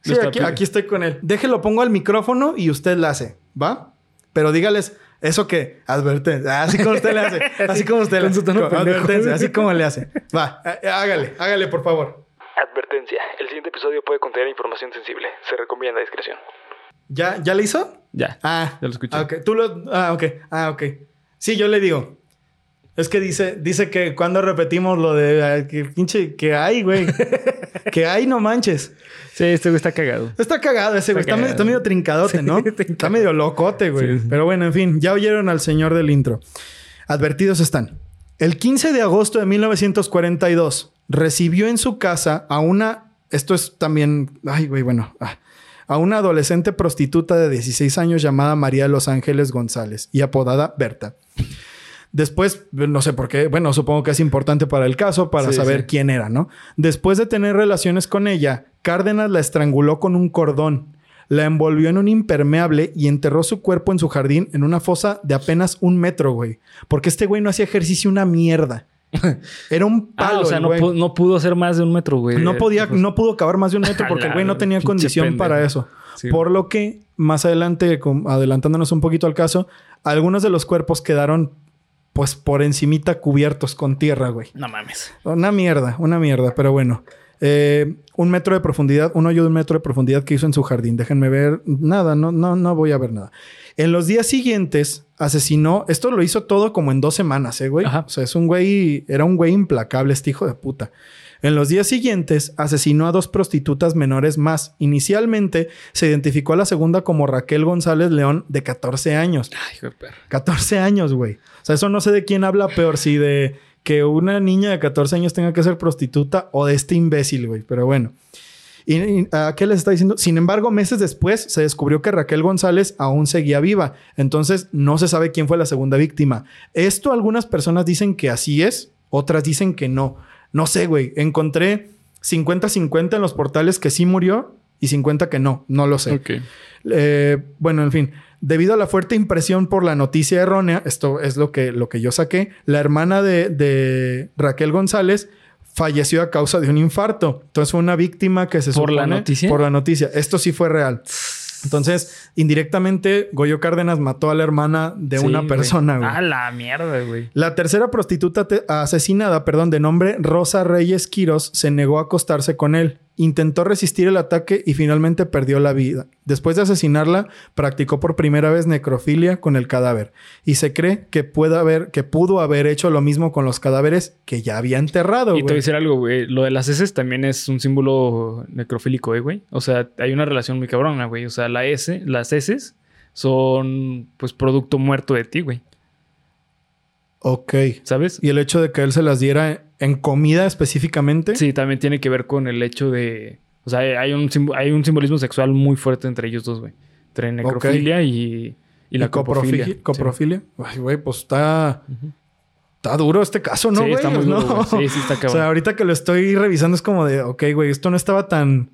Speaker 1: Sí.
Speaker 3: Aquí, estoy con él. Déjelo, pongo al micrófono y usted la hace, ¿va? Pero dígales eso que advertencia. Así como usted le hace. [laughs] Así como usted le
Speaker 1: Con
Speaker 3: hace. Advertencia, así como le hace. Va, eh, hágale, hágale, por favor.
Speaker 1: Advertencia. El siguiente episodio puede contener información sensible. Se recomienda discreción.
Speaker 3: ¿Ya, ¿Ya le hizo?
Speaker 1: Ya.
Speaker 3: Ah,
Speaker 1: Ya lo escuché.
Speaker 3: ah, ok. Tú lo. Ah, ok. Ah, ok. Sí, yo le digo. Es que dice, dice que cuando repetimos lo de ah, que pinche que hay, güey. [laughs] que hay, no manches.
Speaker 1: Sí, este güey está cagado.
Speaker 3: Está cagado ese, güey. Está,
Speaker 1: Está
Speaker 3: medio,
Speaker 1: cagado.
Speaker 3: está medio trincadote,
Speaker 1: Sí,
Speaker 3: ¿no? [laughs]
Speaker 1: está
Speaker 3: Está medio locote, güey.
Speaker 1: Sí.
Speaker 3: Pero bueno, en fin, ya oyeron al señor del intro. Advertidos están. El 15 de agosto de 1942 recibió en su casa a una. Esto es también. Ay, güey, bueno. ah, a una adolescente prostituta de 16 años llamada María de Los Ángeles González y apodada Berta. Después, no sé por qué, bueno, supongo que es importante para el caso, para
Speaker 1: Sí,
Speaker 3: saber
Speaker 1: sí.
Speaker 3: quién era, ¿no? Después de tener relaciones con ella, Cárdenas la estranguló con un cordón, la envolvió en un impermeable y enterró su cuerpo en su jardín en una fosa de apenas un metro, güey. Porque este güey no hacía ejercicio una mierda. [laughs] Era un palo,
Speaker 1: ah, o sea,
Speaker 3: el
Speaker 1: no, pudo hacer más de un metro, güey.
Speaker 3: No podía, no pudo cavar más de un metro [laughs] porque el güey no tenía condición para eso.
Speaker 1: Sí,
Speaker 3: Por lo que, más adelante, adelantándonos un poquito al caso, algunos de los cuerpos quedaron, pues, por encimita cubiertos con tierra, güey.
Speaker 1: No mames.
Speaker 3: Una mierda, una mierda, pero bueno. Eh, un metro de profundidad, un hoyo de un metro de profundidad que hizo en su jardín. Déjenme ver. Nada, no, no, no voy a ver nada. En los días siguientes, asesinó. Esto lo hizo todo como en dos semanas, ¿eh, güey?
Speaker 1: Ajá.
Speaker 3: O sea, es un güey. Era un güey implacable, este hijo de puta. En los días siguientes, asesinó a dos prostitutas menores más. Inicialmente, se identificó a la segunda como Raquel González León, de 14 años.
Speaker 1: Ay, hijo de perra.
Speaker 3: 14 años, güey. O sea, eso no sé de quién habla peor, si de que una niña de 14 años tenga que ser prostituta o de este imbécil, güey. Pero bueno. ¿Y, y a qué les está diciendo? Sin embargo, meses después se descubrió que Raquel González aún seguía viva. Entonces, no se sabe quién fue la segunda víctima. Esto algunas personas dicen que así es, otras dicen que no. No sé, güey. Encontré 50-50 en los portales que sí murió y 50 que no. No lo sé. Eh, bueno, en fin, debido a la fuerte impresión por la noticia errónea, esto es lo que, lo que yo saqué, la hermana de, de Raquel González falleció a causa de un infarto. Entonces fue una víctima que se
Speaker 1: ¿Por la noticia?
Speaker 3: Por la noticia. Esto sí fue real. Entonces, indirectamente, Goyo Cárdenas mató a la hermana de
Speaker 1: Sí,
Speaker 3: una persona, güey.
Speaker 1: Ah, la mierda, güey.
Speaker 3: La tercera prostituta asesinada, perdón, de nombre Rosa Reyes Quiros, se negó a acostarse con él. Intentó resistir el ataque y finalmente perdió la vida. Después de asesinarla, practicó por primera vez necrofilia con el cadáver. Y se cree que, puede haber, que pudo haber hecho lo mismo con los cadáveres que ya había enterrado,
Speaker 1: Y te voy a decir algo, güey. Lo de las heces también es un símbolo necrofílico, eh, güey. O sea, hay una relación muy cabrona, güey. O sea, la S, las heces son, pues, producto muerto de ti, güey.
Speaker 3: Ok.
Speaker 1: ¿Sabes?
Speaker 3: Y el hecho de que él se las diera en comida específicamente.
Speaker 1: Sí, también tiene que ver con el hecho de... O sea, hay un, hay un simbolismo sexual muy fuerte entre ellos dos, güey. Entre necrofilia y, y la coprofilia.
Speaker 3: coprofilia. coprofilia. Ay, güey, pues está... Está duro este caso, ¿no,
Speaker 1: Sí,
Speaker 3: güey?
Speaker 1: está muy [laughs] duro. Sí, sí está
Speaker 3: O sea,
Speaker 1: cabrón.
Speaker 3: ahorita que lo estoy revisando es como de... Ok, güey, esto no estaba tan...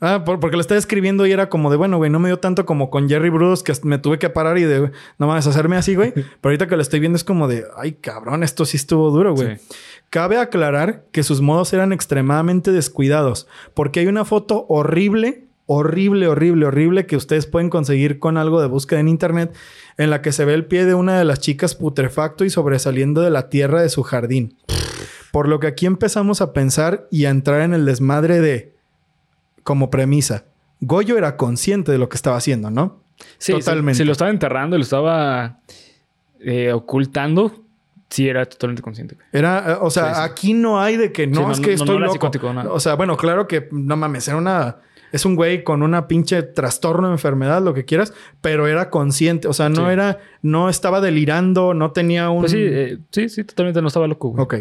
Speaker 3: Ah, por- porque lo estaba escribiendo y era como de... Bueno, güey, no me dio tanto como con Jerry Bruce que me tuve que parar y de... No mames, hacerme así, güey. [laughs] Pero ahorita que lo estoy viendo es como de... Ay, cabrón, esto sí estuvo duro, güey.
Speaker 1: Sí.
Speaker 3: Cabe aclarar que sus modos eran extremadamente descuidados, porque hay una foto horrible, horrible, horrible, horrible que ustedes pueden conseguir con algo de búsqueda en internet, en la que se ve el pie de una de las chicas putrefacto y sobresaliendo de la tierra de su jardín. Por lo que aquí empezamos a pensar y a entrar en el desmadre de, como premisa, Goyo era consciente de lo que estaba haciendo, ¿no?
Speaker 1: Sí, totalmente. Si, lo estaba enterrando, lo estaba eh, ocultando, sí era totalmente consciente.
Speaker 3: Era, eh, o sea, aquí no hay de que no, es que estoy loco. O sea, bueno, claro que no mames, era una es un güey con una pinche trastorno, enfermedad, lo que quieras, pero era consciente, o sea, no era, no estaba delirando, no tenía un...
Speaker 1: Pues sí, eh, sí, sí, totalmente no estaba loco. Güey.
Speaker 3: Ok.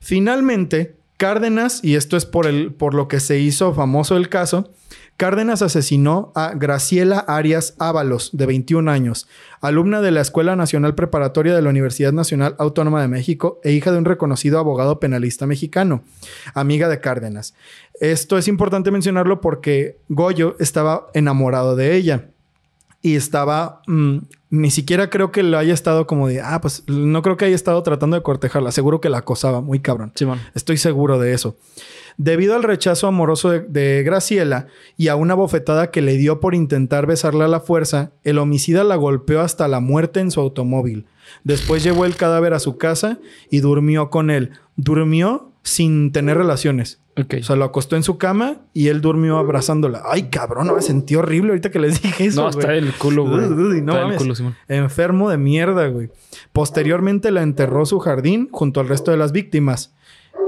Speaker 3: Finalmente, Cárdenas, y esto es por, el, por lo que se hizo famoso el caso, Cárdenas asesinó a Graciela Arias Ábalos, de 21 años, alumna de la Escuela Nacional Preparatoria de la Universidad Nacional Autónoma de México e hija de un reconocido abogado penalista mexicano, amiga de Cárdenas. Esto es importante mencionarlo porque Goyo estaba enamorado de ella y estaba mm, ni siquiera creo que lo haya estado como de, ah, pues no creo que haya estado tratando de cortejarla. Seguro que la acosaba, muy cabrón.
Speaker 1: Simón.
Speaker 3: Estoy seguro de eso. Debido al rechazo amoroso de, Graciela y a una bofetada que le dio por intentar besarla a la fuerza, el homicida la golpeó hasta la muerte en su automóvil. Después llevó el cadáver a su casa y durmió con él. Durmió sin tener relaciones. O sea, lo acostó en su cama y él durmió abrazándola. Ay, cabrón, no me sentí horrible ahorita que les dije eso.
Speaker 1: No, está el culo, güey. no
Speaker 3: el culo, Simón. Enfermo de mierda, güey. Posteriormente la enterró su jardín junto al resto de las víctimas.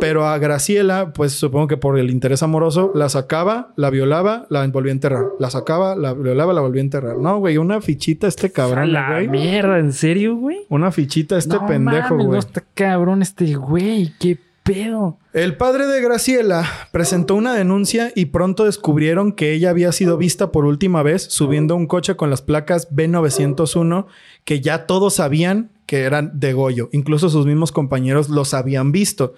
Speaker 3: Pero a Graciela, pues supongo que por el interés amoroso, la sacaba, la violaba, la volvía a enterrar. La sacaba, la violaba, la volvía a enterrar. No, güey, una fichita este cabrón,
Speaker 1: la mierda, ¿en serio, güey?
Speaker 3: Una fichita este pendejo, güey. No,
Speaker 1: está cabrón este güey. Qué
Speaker 3: El padre de Graciela presentó una denuncia y pronto descubrieron que ella había sido vista por última vez subiendo un coche con las placas B901 que ya todos sabían que eran de Goyo. Incluso sus mismos compañeros los habían visto.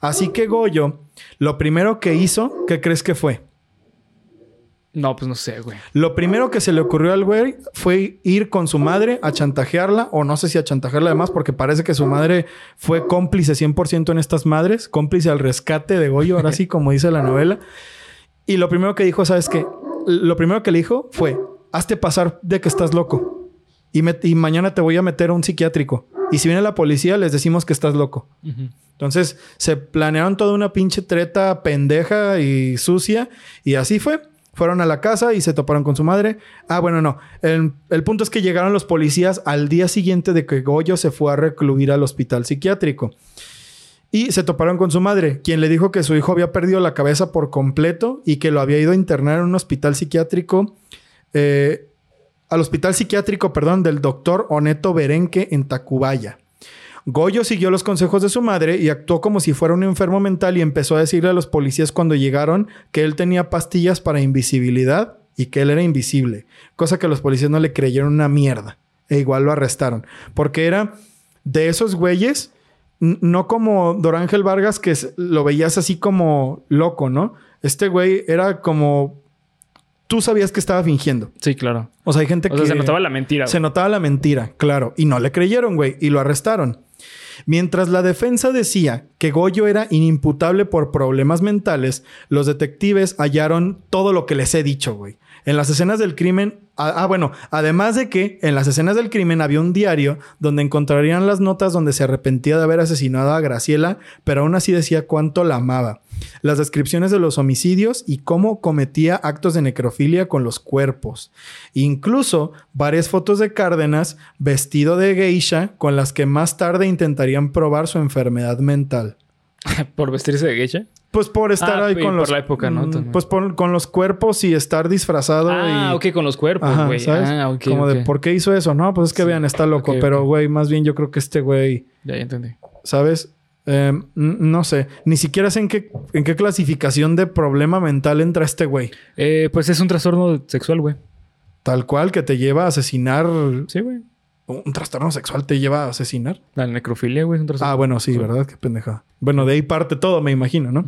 Speaker 3: Así que Goyo, lo primero que hizo, ¿qué crees que fue?
Speaker 1: No, pues no sé, güey.
Speaker 3: Lo primero que se le ocurrió al güey fue ir con su madre a chantajearla, o no sé si a chantajearla además, porque parece que su madre fue cómplice 100% en estas madres, cómplice al rescate de Goyo, ahora sí, como dice la novela. Y lo primero que dijo, ¿sabes qué? Lo primero que le dijo fue, hazte pasar de que estás loco. Y, y mañana te voy a meter a un psiquiátrico. Y si viene la policía, les decimos que estás loco. Entonces, se planearon toda una pinche treta pendeja y sucia. Y así fue. Fueron a la casa y se toparon con su madre. Ah, bueno, no. El, punto es que llegaron los policías al día siguiente de que Goyo se fue a recluir al hospital psiquiátrico. Y se toparon con su madre, quien le dijo que su hijo había perdido la cabeza por completo y que lo había ido a internar en un hospital psiquiátrico, eh, al hospital psiquiátrico, perdón, del doctor Oneto Berenque en Tacubaya. Goyo siguió los consejos de su madre y actuó como si fuera un enfermo mental y empezó a decirle a los policías cuando llegaron que él tenía pastillas para invisibilidad y que él era invisible, cosa que los policías no le creyeron una mierda e igual lo arrestaron, porque era de esos güeyes, no como Dorángel Vargas que lo veías así como loco, ¿no? Este güey era como tú sabías que estaba fingiendo.
Speaker 1: Sí, claro.
Speaker 3: O sea, hay gente que.
Speaker 1: se notaba la mentira.
Speaker 3: Se notaba la mentira, claro. Y no le creyeron, güey. Y lo arrestaron. Mientras la defensa decía que Goyo era inimputable por problemas mentales, los detectives hallaron todo lo que les he dicho, güey. En las escenas del crimen, ah, ah, bueno, además de que en las escenas del crimen había un diario donde encontrarían las notas donde se arrepentía de haber asesinado a Graciela, pero aún así decía cuánto la amaba. Las descripciones de los homicidios y cómo cometía actos de necrofilia con los cuerpos. Incluso varias fotos de Cárdenas vestido de geisha con las que más tarde intentarían probar su enfermedad mental. [laughs]
Speaker 1: ¿Por vestirse de geisha?
Speaker 3: Pues por estar ah, ahí con los.
Speaker 1: Por la época, ¿no?
Speaker 3: Mm, pues con los cuerpos y estar disfrazado.
Speaker 1: Ah, ok, con los cuerpos, güey. Ah, ok.
Speaker 3: Como de por qué hizo eso, ¿no? Pues es que vean, está loco. pero, güey, más bien yo creo que este güey.
Speaker 1: Ya, ya entendí.
Speaker 3: ¿Sabes? Em, no sé. Ni siquiera sé en qué, en qué clasificación de problema mental entra este güey.
Speaker 1: Eh, pues es un trastorno sexual, güey.
Speaker 3: Tal cual que te lleva a asesinar.
Speaker 1: Sí, güey.
Speaker 3: ¿Un trastorno sexual te lleva a asesinar?
Speaker 1: La necrofilia, güey, es un trastorno.
Speaker 3: Ah, bueno, sí, ¿verdad? Qué pendejada. Bueno, de ahí parte todo, me imagino, ¿no?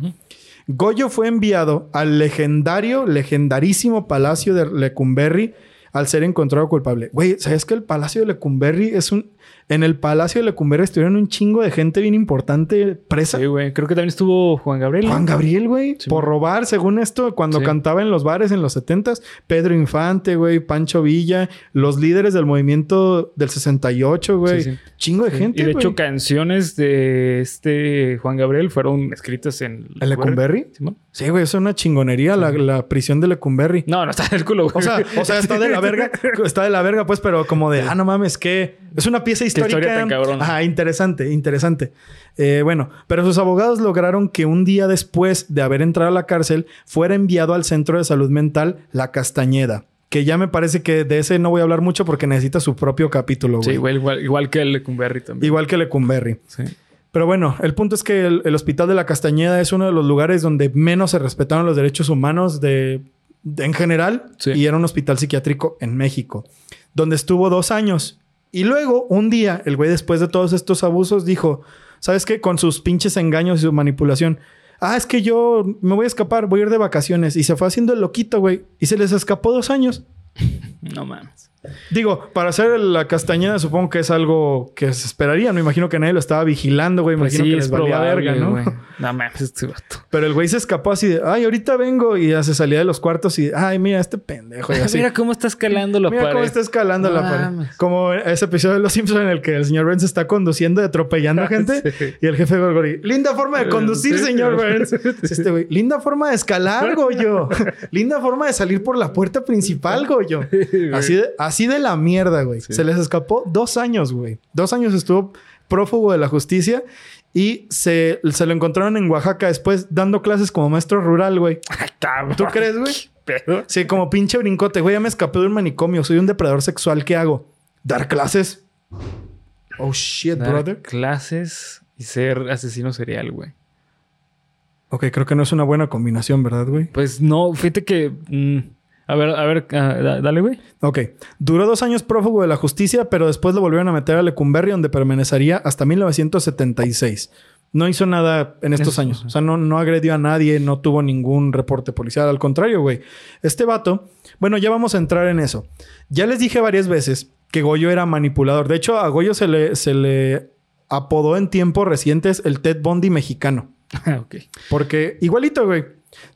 Speaker 3: Goyo fue enviado al legendario, legendarísimo palacio de Lecumberri al ser encontrado culpable. Güey, ¿sabes que el Palacio de Lecumberri es un... En el Palacio de Lecumberri estuvieron un chingo de gente bien importante presa.
Speaker 1: Sí, güey. Creo que también estuvo Juan Gabriel.
Speaker 3: Juan Gabriel, güey,
Speaker 1: Sí,
Speaker 3: por robar, según esto, cuando
Speaker 1: Sí.
Speaker 3: cantaba en los bares en los 70s, Pedro Infante, güey, Pancho Villa, los líderes del movimiento del 68, güey. Chingo de gente,
Speaker 1: y de
Speaker 3: güey.
Speaker 1: hecho, canciones de este Juan Gabriel fueron escritas en...
Speaker 3: ¿En Lecumberri? Sí, güey, es una chingonería la, la prisión de Lecumberri.
Speaker 1: No, no está del culo, güey.
Speaker 3: O sea, o sea, está de la verga, [laughs] está de la verga, pues, pero como de, ah, no mames, que es una pieza histórica.
Speaker 1: historia tan cabrona.
Speaker 3: Ajá, interesante, interesante. Eh, bueno, pero sus abogados lograron que un día después de haber entrado a la cárcel fuera enviado al centro de salud mental La Castañeda. Que ya me parece que de ese no voy a hablar mucho porque necesita su propio capítulo, güey.
Speaker 1: Sí, igual, igual que el Lecumberri también.
Speaker 3: Igual que Lecumberri.
Speaker 1: Sí.
Speaker 3: Pero bueno, el punto es que el, el Hospital de la Castañeda es uno de los lugares donde menos se respetaron los derechos humanos de, de- en general.
Speaker 1: Sí.
Speaker 3: Y era un hospital psiquiátrico en México, donde estuvo dos años. Y luego, un día, el güey, después de todos estos abusos, dijo: ¿Sabes qué? Con sus pinches engaños y su manipulación. Ah, es que yo me voy a escapar, voy a ir de vacaciones. Y se fue haciendo el loquito, güey. Y se les escapó dos años. [laughs]
Speaker 1: No mames.
Speaker 3: Digo, para hacer la castañeda supongo que es algo que se esperaría. Me imagino que nadie lo estaba vigilando, güey. Me
Speaker 1: Pues
Speaker 3: imagino
Speaker 1: sí,
Speaker 3: que
Speaker 1: es
Speaker 3: les valía verga, ¿no?
Speaker 1: güey. [laughs] No mames, este vato.
Speaker 3: Pero el güey se escapó así de, ay, ahorita vengo. Y ya se salía de los cuartos y, ay, mira este pendejo. Y [laughs] así.
Speaker 1: Mira cómo está escalando la
Speaker 3: Mira
Speaker 1: pared.
Speaker 3: cómo está escalando
Speaker 1: No
Speaker 3: la pared.
Speaker 1: mames.
Speaker 3: Como ese episodio de Los Simpsons en el que el señor Burns está conduciendo y atropellando [laughs] a gente.
Speaker 1: Sí.
Speaker 3: Y el jefe Gorgori, linda forma de conducir,
Speaker 1: Sí,
Speaker 3: señor. Burns. Este güey, linda forma de escalar, Goyo. linda forma de salir por la puerta principal, Goyo. Así de, así de la mierda, güey.
Speaker 1: Sí.
Speaker 3: Se les escapó dos años, güey. Dos años estuvo prófugo de la justicia y se, se lo encontraron en Oaxaca después dando clases como maestro rural, güey. [laughs] ¿Tú crees, güey?
Speaker 1: Pero...
Speaker 3: Sí, como pinche brincote, güey. Ya me escapé de un manicomio. Soy un depredador sexual. ¿Qué hago? ¿Dar clases? Oh, shit,
Speaker 1: Dar
Speaker 3: brother.
Speaker 1: clases y ser asesino serial, güey.
Speaker 3: Ok, creo que no es una buena combinación, ¿verdad, güey?
Speaker 1: Pues no, fíjate que... mm, a ver, a ver, ah, da- dale, güey.
Speaker 3: Ok. Duró dos años prófugo de la justicia, pero después lo volvieron a meter a Lecumberri, donde permanecería hasta 1976. No hizo nada en estos
Speaker 1: Eso,
Speaker 3: años. O sea, no, no agredió a nadie, no tuvo ningún reporte policial. Al contrario, güey. Este vato... Bueno, ya vamos a entrar en eso. Ya les dije varias veces que Goyo era manipulador. De hecho, a Goyo se le, se le apodó en tiempos recientes el Ted Bundy mexicano. [laughs]
Speaker 1: Ah, ok.
Speaker 3: Porque igualito, güey.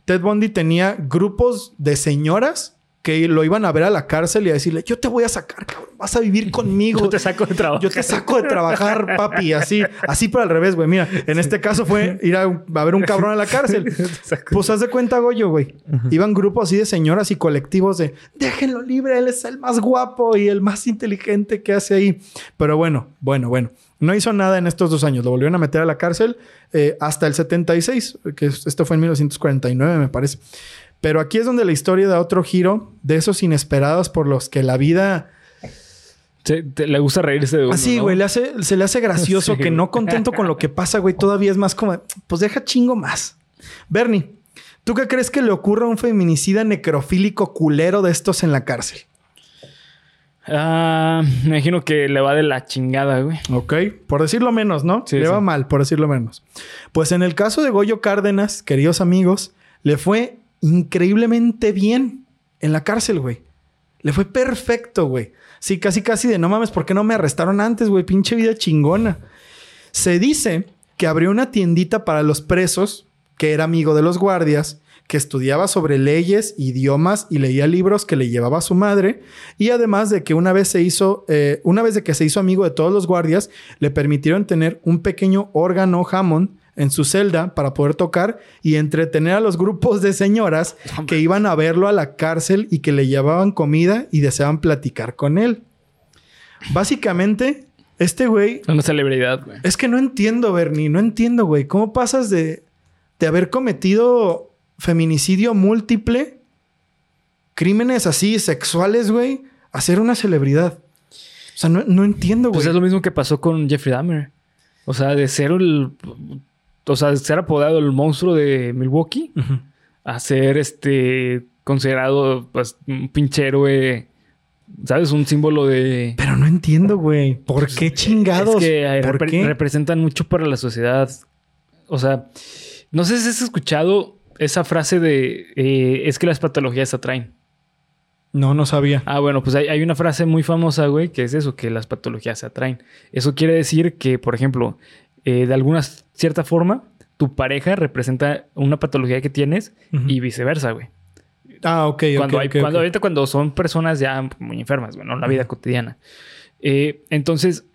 Speaker 3: Ted Bundy tenía grupos de señoras que lo iban a ver a la cárcel y a decirle, yo te voy a sacar, cabrón. Vas a vivir conmigo. [laughs]
Speaker 1: Yo te saco de trabajo.
Speaker 3: Yo te saco de trabajar, papi. Así, así pero al revés, güey. Mira, en este caso fue ir a, a ver un cabrón a la cárcel. [laughs] Pues haz de cuenta, Goyo, güey. Iban grupos así de señoras y colectivos de déjenlo libre, él es el más guapo y el más inteligente que hace ahí. Pero bueno, bueno, bueno. No hizo nada en estos dos años. Lo volvieron a meter a la cárcel eh, hasta el 76, que es- esto fue en 1949, me parece. Pero aquí es donde la historia da otro giro de esos inesperados por los que la vida.
Speaker 1: Se- te- le gusta reírse de uno,
Speaker 3: Así,
Speaker 1: ¿no?
Speaker 3: güey, le hace, se le hace gracioso [laughs]
Speaker 1: Sí,
Speaker 3: que no contento con lo que pasa, güey, todavía es más como, pues deja chingo más. Bernie, ¿tú qué crees que le ocurra a un feminicida necrofílico culero de estos en la cárcel?
Speaker 1: Ah, me imagino que le va de la chingada, güey.
Speaker 3: Ok, por decirlo menos, ¿no?
Speaker 1: Sí,
Speaker 3: le
Speaker 1: sí.
Speaker 3: va mal, por decirlo menos. Pues en el caso de Goyo Cárdenas, queridos amigos, le fue increíblemente bien en la cárcel, güey. Le fue perfecto, güey. Sí, casi casi de no mames, ¿por qué no me arrestaron antes, güey? Pinche vida chingona. Se dice que abrió una tiendita para los presos, que era amigo de los guardias, que estudiaba sobre leyes, idiomas y leía libros que le llevaba a su madre. Y además de que una vez se hizo, eh, una vez de que se hizo amigo de todos los guardias, le permitieron tener un pequeño órgano Hammond en su celda para poder tocar y entretener a los grupos de señoras [laughs] que iban a verlo a la cárcel y que le llevaban comida y deseaban platicar con él. Básicamente, este güey
Speaker 1: Una celebridad, güey.
Speaker 3: es que no entiendo, Bernie, no entiendo, güey. ¿Cómo pasas de, de haber cometido feminicidio múltiple, crímenes así sexuales, güey, a ser una celebridad? O sea, no, no entiendo, güey.
Speaker 1: Pues es lo mismo que pasó con Jeffrey Dahmer. O sea, de ser el... O sea, de ser apodado el monstruo de Milwaukee a ser este... Considerado, pues, un pinche héroe... ¿Sabes? Un símbolo de...
Speaker 3: Pero no entiendo, güey. ¿Por qué chingados?
Speaker 1: Es que eh,
Speaker 3: ¿Por
Speaker 1: repre-
Speaker 3: qué?
Speaker 1: representan mucho para la sociedad. O sea, no sé si has escuchado esa frase de... eh, es que las patologías atraen.
Speaker 3: No, no sabía.
Speaker 1: Ah, bueno, pues hay, hay una frase muy famosa, güey, que es eso, que las patologías se atraen. Eso quiere decir que, por ejemplo, eh, de alguna cierta forma, tu pareja representa una patología que tienes y viceversa, güey.
Speaker 3: Ah, ok,
Speaker 1: Cuando, hay,
Speaker 3: ok,
Speaker 1: cuando ahorita cuando son personas ya muy enfermas, bueno, en la vida cotidiana. Eh, entonces,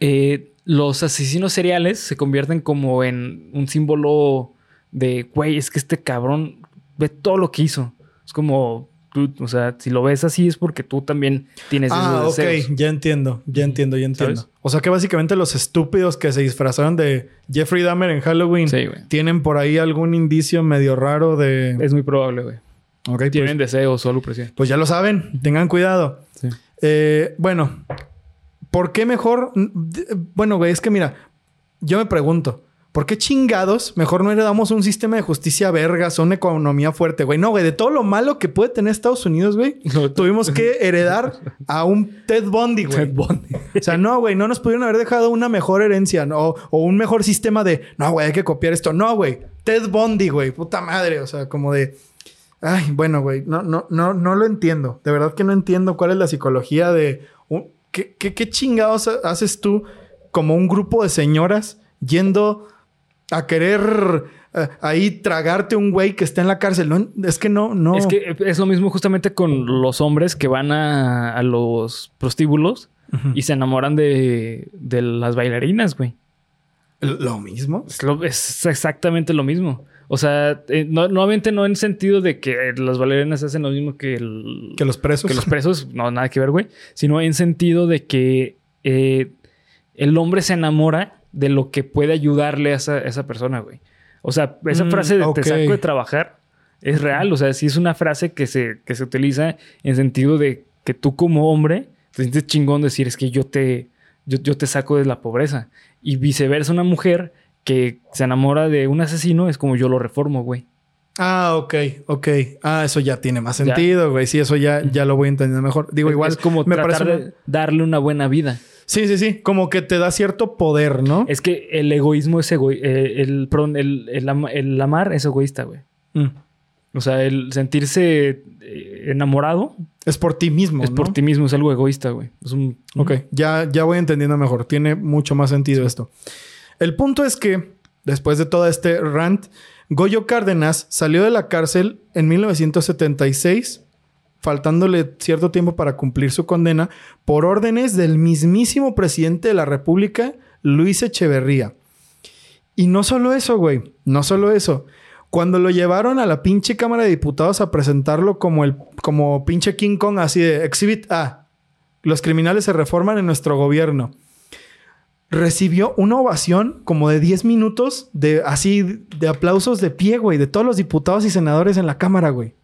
Speaker 1: eh, los asesinos seriales se convierten como en un símbolo de, güey, es que este cabrón ve todo lo que hizo. Es como, tú, o sea, si lo ves así es porque tú también tienes
Speaker 3: Ah,
Speaker 1: esos
Speaker 3: ok,
Speaker 1: deseos.
Speaker 3: ya entiendo, ya entiendo, ya entiendo.
Speaker 1: ¿Sabes?
Speaker 3: O sea que básicamente los estúpidos que se disfrazaron de Jeffrey Dahmer en Halloween
Speaker 1: Sí,
Speaker 3: tienen por ahí algún indicio medio raro de...
Speaker 1: Es muy probable, güey.
Speaker 3: Ok, pues,
Speaker 1: Tienen deseos o algo parecido.
Speaker 3: pues ya lo saben, tengan cuidado.
Speaker 1: Sí.
Speaker 3: Eh, bueno, ¿por qué mejor? Bueno, güey, es que mira, yo me pregunto, ¿por qué chingados mejor no heredamos un sistema de justicia vergas una economía fuerte, güey? No, güey, de todo lo malo que puede tener Estados Unidos, güey, tuvimos que heredar a un Ted Bundy, güey.
Speaker 1: Ted Bundy.
Speaker 3: O sea, no, güey, no nos pudieron haber dejado una mejor herencia ¿no? o un mejor sistema de, no, güey, hay que copiar esto. No, güey, Ted Bundy, güey, puta madre. O sea, como de, ay, bueno, güey, no, no, no, no lo entiendo. De verdad que no entiendo cuál es la psicología de, un- ¿qué, qué, qué chingados ha- haces tú como un grupo de señoras yendo a querer eh, ahí tragarte un güey que está en la cárcel? No, es que no, no.
Speaker 1: Es que es lo mismo justamente con los hombres que van a, a los prostíbulos y se enamoran de, de las bailarinas, güey.
Speaker 3: lo mismo.
Speaker 1: Es, lo- es exactamente lo mismo. O sea, eh, no, nuevamente no en sentido de que las bailarinas hacen lo mismo que, el-
Speaker 3: Que los presos.
Speaker 1: que los presos, no, nada que ver, güey. Sino en sentido de que eh, el hombre se enamora de lo que puede ayudarle a esa, a esa persona, güey. O sea, esa
Speaker 3: Mm,
Speaker 1: frase de te saco de trabajar es real. O sea, sí es una frase que se, que se utiliza en sentido de que tú como hombre te sientes chingón decir es que yo te, yo, yo te saco de la pobreza. Y viceversa, una mujer que se enamora de un asesino es como yo lo reformo, güey.
Speaker 3: Ah, ok, ok. Ah, eso ya tiene más
Speaker 1: Ya.
Speaker 3: sentido, güey. Sí, eso ya, ya lo voy entendiendo mejor. Digo,
Speaker 1: Es-
Speaker 3: igual.
Speaker 1: es como
Speaker 3: me
Speaker 1: tratar
Speaker 3: parece.
Speaker 1: de darle una buena vida.
Speaker 3: Sí, sí, sí. Como que te da cierto poder, ¿no?
Speaker 1: Es que el egoísmo es egoísta. el, perdón, el, el ama- el amar es egoísta, güey.
Speaker 3: Mm.
Speaker 1: O sea, el sentirse eh, enamorado
Speaker 3: Es por ti mismo.
Speaker 1: es
Speaker 3: ¿no?
Speaker 1: por ti mismo, es algo egoísta, güey. Es un.
Speaker 3: Ok, ya, ya voy entendiendo mejor. Tiene mucho más sentido esto. El punto es que, después de todo este rant, Goyo Cárdenas salió de la cárcel en 1976, faltándole cierto tiempo para cumplir su condena, por órdenes del mismísimo presidente de la República, Luis Echeverría. Y no solo eso, güey, no solo eso. Cuando lo llevaron a la pinche Cámara de Diputados a presentarlo como el como pinche King Kong, así de Exhibit A, los criminales se reforman en nuestro gobierno. Recibió una ovación como de 10 minutos de así de aplausos de pie, güey, de todos los diputados y senadores en la Cámara, güey.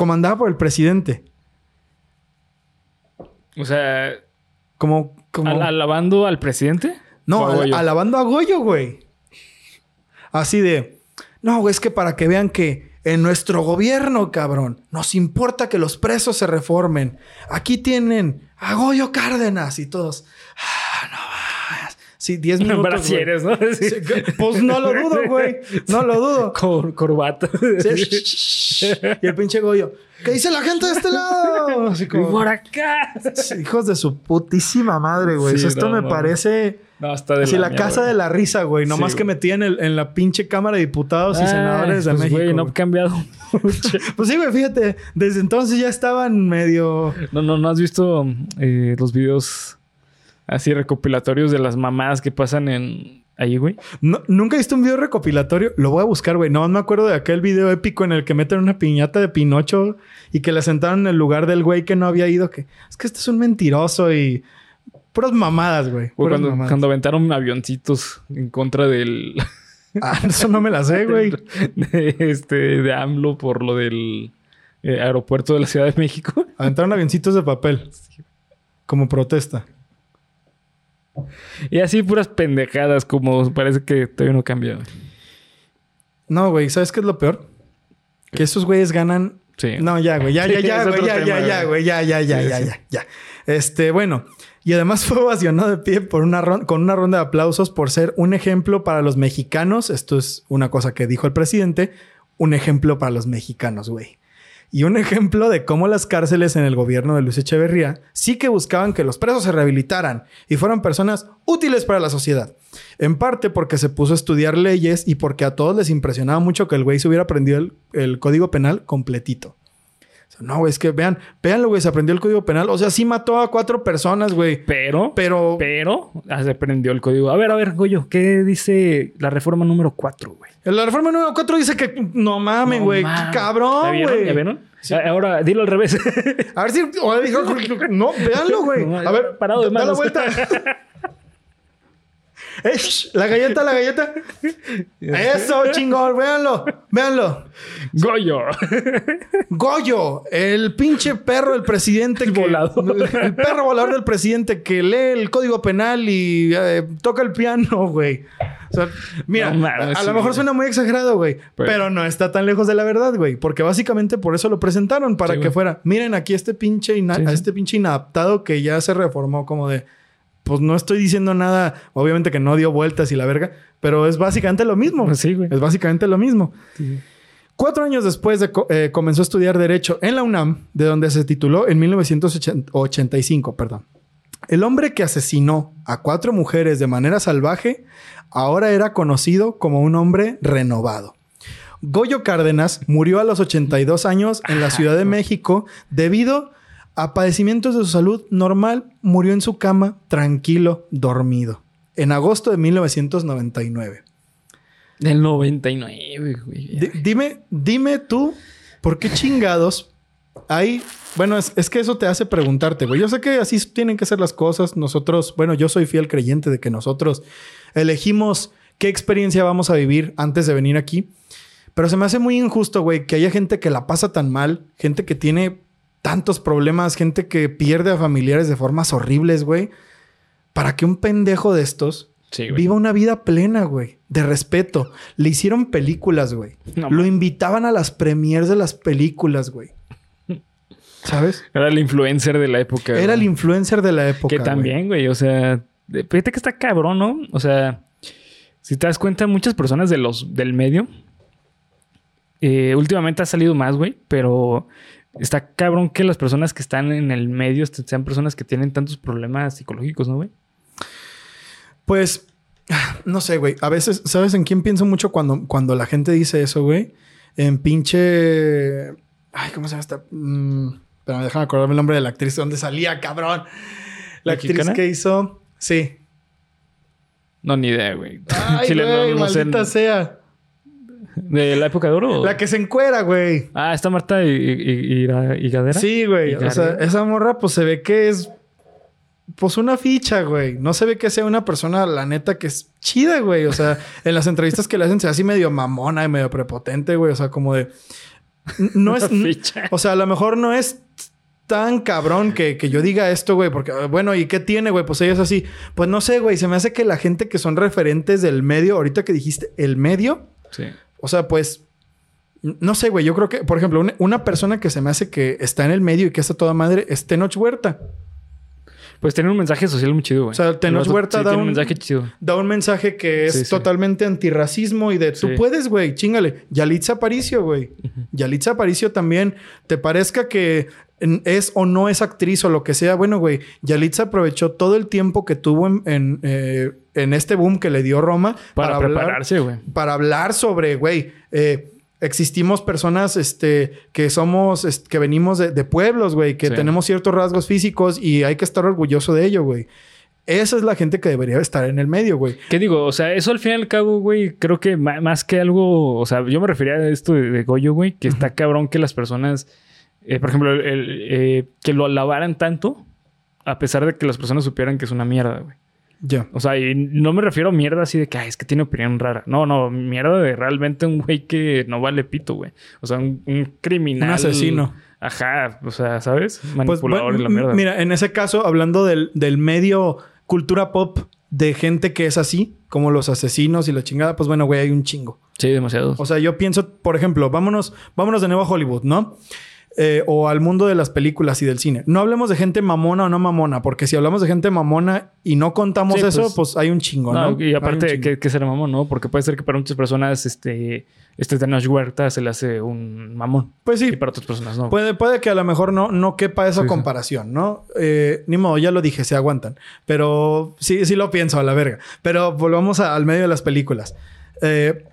Speaker 3: Comandada por el presidente.
Speaker 1: O sea,
Speaker 3: Como, como...
Speaker 1: al- alabando al presidente.
Speaker 3: No,
Speaker 1: a
Speaker 3: al- alabando a Goyo, güey. Así de, no, güey, es que para que vean que en nuestro gobierno, cabrón, nos importa que los presos se reformen. Aquí tienen a Goyo Cárdenas y todos. Ah. Sí, 10 [laughs] minutos.
Speaker 1: Brasieres, ¿no? Sí.
Speaker 3: Pues no lo dudo, [laughs] güey. No lo dudo.
Speaker 1: Cor- corbata.
Speaker 3: Sí, [laughs] y el pinche Goyo. ¿Qué dice la gente de este lado? Así como.
Speaker 1: por acá.
Speaker 3: Hijos de su putísima madre, güey.
Speaker 1: Sí,
Speaker 3: Esto
Speaker 1: no,
Speaker 3: me parece.
Speaker 1: No, está de
Speaker 3: Así la,
Speaker 1: mía,
Speaker 3: casa
Speaker 1: güey.
Speaker 3: de la risa, güey. Nomás
Speaker 1: Sí,
Speaker 3: que
Speaker 1: güey.
Speaker 3: metía en, el- en la pinche Cámara de Diputados y
Speaker 1: Ah,
Speaker 3: Senadores de
Speaker 1: pues,
Speaker 3: México.
Speaker 1: güey, no ha cambiado mucho.
Speaker 3: Pues sí, güey, fíjate. Desde entonces ya estaban medio.
Speaker 1: No, no, ¿no has visto eh, los videos así recopilatorios de las mamadas que pasan en ahí, güey?
Speaker 3: No- Nunca he visto un video recopilatorio. Lo voy a buscar, güey. No me acuerdo de aquel video épico en el que meten una piñata de Pinocho y que le sentaron en el lugar del güey que no había ido. Que es que este es un mentiroso y. Puras mamadas, güey.
Speaker 1: Fue
Speaker 3: Puras
Speaker 1: cuando,
Speaker 3: mamadas.
Speaker 1: cuando aventaron avioncitos en contra del [laughs]
Speaker 3: Ah, eso no me la sé, güey. [laughs]
Speaker 1: de, este de AMLO por lo del eh, aeropuerto de la Ciudad de México.
Speaker 3: Aventaron avioncitos de papel. Como protesta.
Speaker 1: Y así puras pendejadas, como parece que todavía no cambia. güey.
Speaker 3: No, güey. ¿Sabes qué es lo peor? Que esos güeyes ganan
Speaker 1: Sí.
Speaker 3: No, ya, güey. Ya, ya, [laughs] ya, güey. Ya,
Speaker 1: tema,
Speaker 3: ya, ya,
Speaker 1: güey.
Speaker 3: Ya, ya, ya,
Speaker 1: Sí,
Speaker 3: ya,
Speaker 1: sí.
Speaker 3: ya, ya. Este, bueno. Y además [laughs] fue ovacionado de pie por una con una ronda de aplausos por ser un ejemplo para los mexicanos. Esto es una cosa que dijo el presidente. Un ejemplo para los mexicanos, güey. Y un ejemplo de cómo las cárceles en el gobierno de Luis Echeverría sí que buscaban que los presos se rehabilitaran y fueran personas útiles para la sociedad. En parte porque se puso a estudiar leyes y porque a todos les impresionaba mucho que el güey se hubiera aprendido el, el código penal completito. No, güey, es que vean, véanlo, güey, se aprendió el código penal. O sea, sí mató a cuatro personas, güey.
Speaker 1: Pero,
Speaker 3: Pero-
Speaker 1: pero, ah, se prendió el código. A ver, a ver, Goyo, ¿qué dice la reforma número 4, güey?
Speaker 3: La reforma número 4 dice que no mames,
Speaker 1: No
Speaker 3: güey.
Speaker 1: mames.
Speaker 3: cabrón,
Speaker 1: ¿Ya vieron?
Speaker 3: güey.
Speaker 1: ¿Ya vieron? Ah, Ahora, dilo al revés.
Speaker 3: A ver si. No, véanlo, [laughs] güey. A ver,
Speaker 1: parado de
Speaker 3: da la vuelta. [laughs] Eh, shh, la galleta, la galleta. Eso, chingón, véanlo, véanlo.
Speaker 1: Goyo.
Speaker 3: Goyo, el pinche perro del presidente.
Speaker 1: El
Speaker 3: que-
Speaker 1: volador.
Speaker 3: El perro volador del presidente que lee el código penal y eh, toca el piano, güey. O sea, mira,
Speaker 1: No
Speaker 3: a,
Speaker 1: sí,
Speaker 3: lo mejor suena muy exagerado, güey.
Speaker 1: Pero-
Speaker 3: Pero no está tan lejos de la verdad, güey. Porque básicamente por eso lo presentaron, para
Speaker 1: Sí,
Speaker 3: que
Speaker 1: güey.
Speaker 3: fuera. Miren aquí este pinche,
Speaker 1: Sí,
Speaker 3: a este pinche inadaptado que ya se reformó como de. Pues no estoy diciendo nada, obviamente que no dio vueltas y la verga, pero es básicamente lo mismo.
Speaker 1: Pues sí, güey.
Speaker 3: Es básicamente lo mismo. Cuatro años después de eh, comenzó a estudiar Derecho en la UNAM, de donde se tituló en 1985, perdón. El hombre que asesinó a cuatro mujeres de manera salvaje ahora era conocido como un hombre renovado. Goyo Cárdenas murió a los 82 años en la Ciudad de México debido a padecimientos de su salud normal. Murió en su cama, tranquilo, dormido, en agosto de 1999.
Speaker 1: Del 99, güey.
Speaker 3: Di- dime, dime tú, ¿por qué chingados hay? Bueno, es, es que eso te hace preguntarte, güey. Yo sé que así tienen que ser las cosas. Nosotros, bueno, yo soy fiel creyente de que nosotros elegimos qué experiencia vamos a vivir antes de venir aquí. Pero se me hace muy injusto, güey, que haya gente que la pasa tan mal, gente que tiene tantos problemas, gente que pierde a familiares de formas horribles, güey, para que un pendejo de estos
Speaker 1: Sí.
Speaker 3: Viva una vida plena, güey. De respeto. Le hicieron películas, güey.
Speaker 1: No
Speaker 3: Lo invitaban a las premiers de las películas, güey. ¿Sabes?
Speaker 1: Era el influencer de la época.
Speaker 3: Era el influencer de la época.
Speaker 1: Que también, güey. O sea, fíjate que está cabrón, ¿no? O sea, si te das cuenta, muchas personas de los, del medio. eh, últimamente ha salido más, güey. Pero está cabrón que las personas que están en el medio sean personas que tienen tantos problemas psicológicos, ¿no, güey?
Speaker 3: Pues, no sé, güey. A veces, ¿sabes en quién pienso mucho cuando, cuando la gente dice eso, güey? En pinche. Ay, ¿cómo se llama esta? Mm, Pero déjame acordarme el nombre de la actriz donde salía, cabrón. La actriz que hizo. Sí.
Speaker 1: No, ni idea, güey.
Speaker 3: Ay, [laughs]
Speaker 1: Chile, no-
Speaker 3: güey,
Speaker 1: no sé.
Speaker 3: maldita sea.
Speaker 1: ¿De la época de oro?
Speaker 3: La que se encuera, güey.
Speaker 1: Ah, está Marta y, y, y- y Gadera.
Speaker 3: Sí, güey.
Speaker 1: ¿Y
Speaker 3: O sea, esa morra, pues se ve que es. Pues una ficha, güey. No se ve que sea una persona, la neta, que es chida, güey. O sea, [laughs] en las entrevistas que le hacen se ve así medio mamona y medio prepotente, güey. O sea, como de. No es.
Speaker 1: Ficha.
Speaker 3: O sea, a lo mejor no es tan cabrón que, que yo diga esto, güey. Porque, bueno, ¿y qué tiene, güey? Pues ella es así. Pues no sé, güey. Se me hace que la gente que son referentes del medio, ahorita que dijiste el medio,
Speaker 1: Sí.
Speaker 3: O sea, pues. No sé, güey. Yo creo que, por ejemplo, una, una persona que se me hace que está en el medio y que está toda madre es Tenoch Huerta.
Speaker 1: Pues tiene un mensaje social muy chido, güey.
Speaker 3: O sea, Tenoch Huerta
Speaker 1: sí
Speaker 3: da
Speaker 1: un
Speaker 3: un-
Speaker 1: mensaje chido.
Speaker 3: Da un mensaje que es
Speaker 1: Sí, sí.
Speaker 3: totalmente antirracismo y de tú puedes, güey, chingale. Yalitza Aparicio, güey. Yalitza Aparicio también, te parezca que es o no es actriz o lo que sea. Bueno, güey, Yalitza aprovechó todo el tiempo que tuvo en, en, eh, en este boom que le dio Roma
Speaker 1: Para,
Speaker 3: hablar-
Speaker 1: prepararse, güey.
Speaker 3: para hablar sobre, güey, eh, existimos personas este, que somos, est- que venimos de, de pueblos, güey, que
Speaker 1: Sí.
Speaker 3: tenemos ciertos rasgos físicos y hay que estar orgulloso de ello, güey. Esa es la gente que debería estar en el medio, güey.
Speaker 1: ¿Qué digo? O sea, eso al fin y al cabo, güey, creo que más que algo, o sea, yo me refería a esto de, de Goyo, güey, que está cabrón que las personas, eh, por ejemplo, el- el, eh, que lo alabaran tanto, a pesar de que las personas supieran que es una mierda, güey.
Speaker 3: Ya.
Speaker 1: O sea, y no me refiero a mierda así de que, ay, es que tiene opinión rara. No, no, mierda de realmente un güey que no vale pito, güey. O sea, un, un criminal.
Speaker 3: Un asesino.
Speaker 1: Ajá, o sea, ¿sabes?
Speaker 3: Pues,
Speaker 1: Manipulador
Speaker 3: bueno,
Speaker 1: y la mierda.
Speaker 3: Mira, en ese caso, hablando del, del medio cultura pop de gente que es así, como los asesinos y la chingada, pues bueno, güey, hay un chingo.
Speaker 1: Sí, demasiado.
Speaker 3: O sea, yo pienso, por ejemplo, vámonos, vámonos de nuevo a Hollywood, ¿no? Eh, o al mundo de las películas y del cine. No hablemos de gente mamona o no mamona, porque si hablamos de gente mamona y no contamos
Speaker 1: Sí,
Speaker 3: eso,
Speaker 1: pues-
Speaker 3: pues, hay un chingo, ¿no?
Speaker 1: No, y aparte, que, que será mamón, ¿no? Porque puede ser que para muchas personas este, este Tenoch Huerta se le hace un mamón.
Speaker 3: Pues
Speaker 1: Y
Speaker 3: sí,
Speaker 1: para otras personas no.
Speaker 3: Puede, puede que a lo mejor no, no quepa esa
Speaker 1: Sí, sí.
Speaker 3: comparación, ¿no? Eh, ni modo, ya lo dije, se aguantan. Pero sí, sí lo pienso a la verga. Pero volvamos a- al medio de las películas. Eh,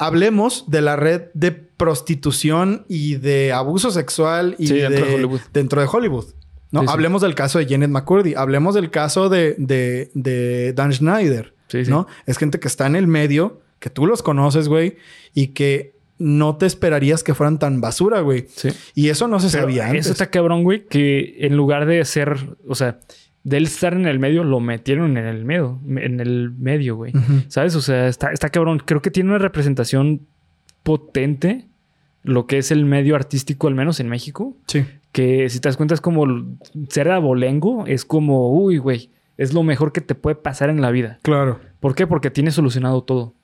Speaker 3: hablemos de la red de prostitución y de abuso sexual y
Speaker 1: Sí, dentro de
Speaker 3: de-
Speaker 1: Hollywood.
Speaker 3: dentro de Hollywood. ¿no?
Speaker 1: Sí, sí.
Speaker 3: Hablemos del caso de Janet McCurdy. Hablemos del caso de, de- de Dan Schneider.
Speaker 1: Sí, sí.
Speaker 3: ¿no? Es gente que está en el medio, que tú los conoces, güey, y que no te esperarías que fueran tan basura, güey.
Speaker 1: Sí.
Speaker 3: Y eso no se
Speaker 1: Pero
Speaker 3: sabía antes.
Speaker 1: Eso está cabrón, güey, que en lugar de ser, o sea, de él estar en el medio, lo metieron en el medio, en el medio, güey.
Speaker 3: Ujú.
Speaker 1: ¿Sabes? O sea, está, está cabrón. Creo que tiene una representación potente lo que es el medio artístico, al menos en México.
Speaker 3: Sí.
Speaker 1: Que si te das cuenta es como ser abolengo, es como, uy, güey, es lo mejor que te puede pasar en la vida.
Speaker 3: Claro.
Speaker 1: ¿Por qué? Porque tiene solucionado todo.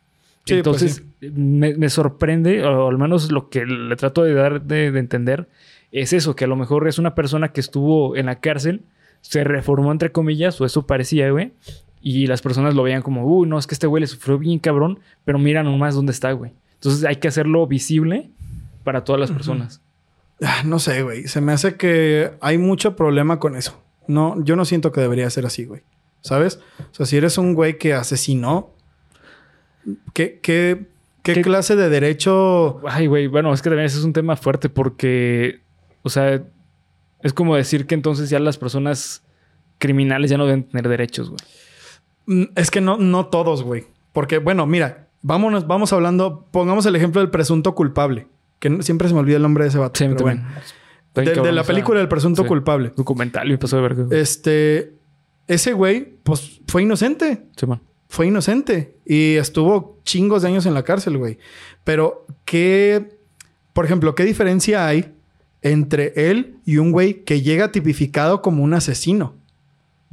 Speaker 3: Sí, pues
Speaker 1: Entonces, me, me sorprende, o al menos lo que le trato de dar de, de entender, es eso, que a lo mejor es una persona que estuvo en la cárcel, se reformó entre comillas, o eso parecía, güey, y las personas lo veían como, uy, no, es que este güey le sufrió bien cabrón, pero mira nomás dónde está, güey. Entonces hay que hacerlo visible para todas las personas.
Speaker 3: Ah, No sé, güey. Se me hace que hay mucho problema con eso. No, yo no siento que debería ser así, güey. ¿Sabes? O sea, si eres un güey que asesinó, ¿qué, qué, qué,
Speaker 1: ¿Qué-
Speaker 3: clase de derecho?
Speaker 1: Ay, güey, bueno, es que también ese es un tema fuerte porque, o sea, es como decir que entonces ya las personas criminales ya no deben tener derechos, güey.
Speaker 3: Mm, Es que no, no todos, güey. Porque, bueno, mira, vámonos, vamos hablando, pongamos el ejemplo del presunto culpable. Que siempre se me olvida el nombre de ese vato.
Speaker 1: Sí,
Speaker 3: pero bueno. De, la película del presunto
Speaker 1: sí.
Speaker 3: culpable.
Speaker 1: Documental y pasó de verga.
Speaker 3: Este, ese güey, pues fue inocente.
Speaker 1: Sí, man.
Speaker 3: Fue inocente. Y estuvo chingos de años en la cárcel, güey. Pero, ¿qué, por ejemplo, qué diferencia hay entre él y un güey que llega tipificado como un asesino?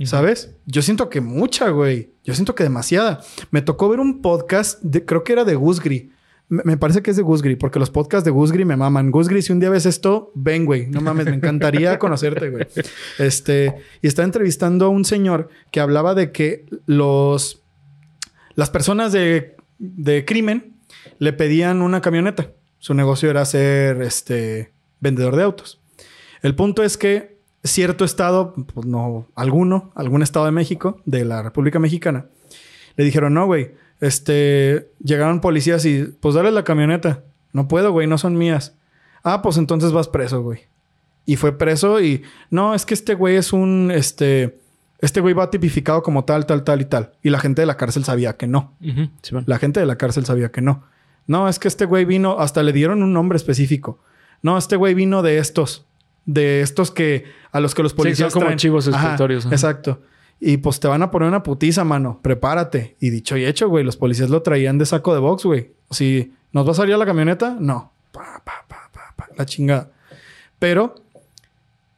Speaker 3: ¿Sabes? Yo siento que mucha, güey. Yo siento que demasiada. Me tocó ver un podcast, de, creo que era de Gusgri. Me, me parece que es de Gusgri, porque los podcasts de Gusgri me maman. Gusgri, si un día ves esto, ven, güey. No mames, me encantaría [laughs] conocerte, güey. Este, y estaba entrevistando a un señor que hablaba de que los, las personas de, de crimen le pedían una camioneta. Su negocio era ser este, vendedor de autos. El punto es que cierto estado, pues no, alguno, algún estado de México, de la República Mexicana, le dijeron, no, güey, este, llegaron policías y, pues dale la camioneta. No puedo, güey, no son mías. Ah, pues entonces vas preso, güey. Y fue preso y, no, es que este güey es un, este, este güey va tipificado como tal, tal, tal y tal. Y la gente de la cárcel sabía que no.
Speaker 1: Sí.
Speaker 3: La gente de la cárcel sabía que no. No, es que este güey vino, hasta le dieron un nombre específico. No, este güey vino de estos, de estos que a los que los policías
Speaker 1: son como
Speaker 3: traen.
Speaker 1: chivos
Speaker 3: Ajá,
Speaker 1: expiatorios, ajá.
Speaker 3: Exacto. Y pues te van a poner una putiza, mano. Prepárate. Y dicho y hecho, güey, los policías lo traían de saco de box, güey. Si nos va a salir a la camioneta, no. Pa, pa, pa, pa, pa, la chingada. Pero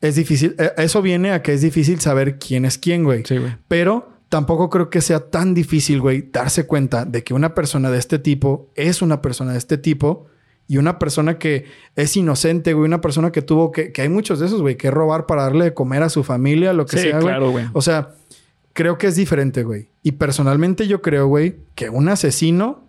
Speaker 3: es difícil. eh, Eso viene a que es difícil saber quién es quién, güey.
Speaker 1: Sí, güey.
Speaker 3: Pero tampoco creo que sea tan difícil, güey, darse cuenta de que una persona de este tipo es una persona de este tipo y una persona que es inocente, güey, una persona que tuvo que, que hay muchos de esos, güey, que robar para darle de comer a su familia, lo que
Speaker 1: Sí,
Speaker 3: sea, güey.
Speaker 1: claro, güey.
Speaker 3: O sea, creo que es diferente, güey. Y personalmente yo creo, güey, que un asesino,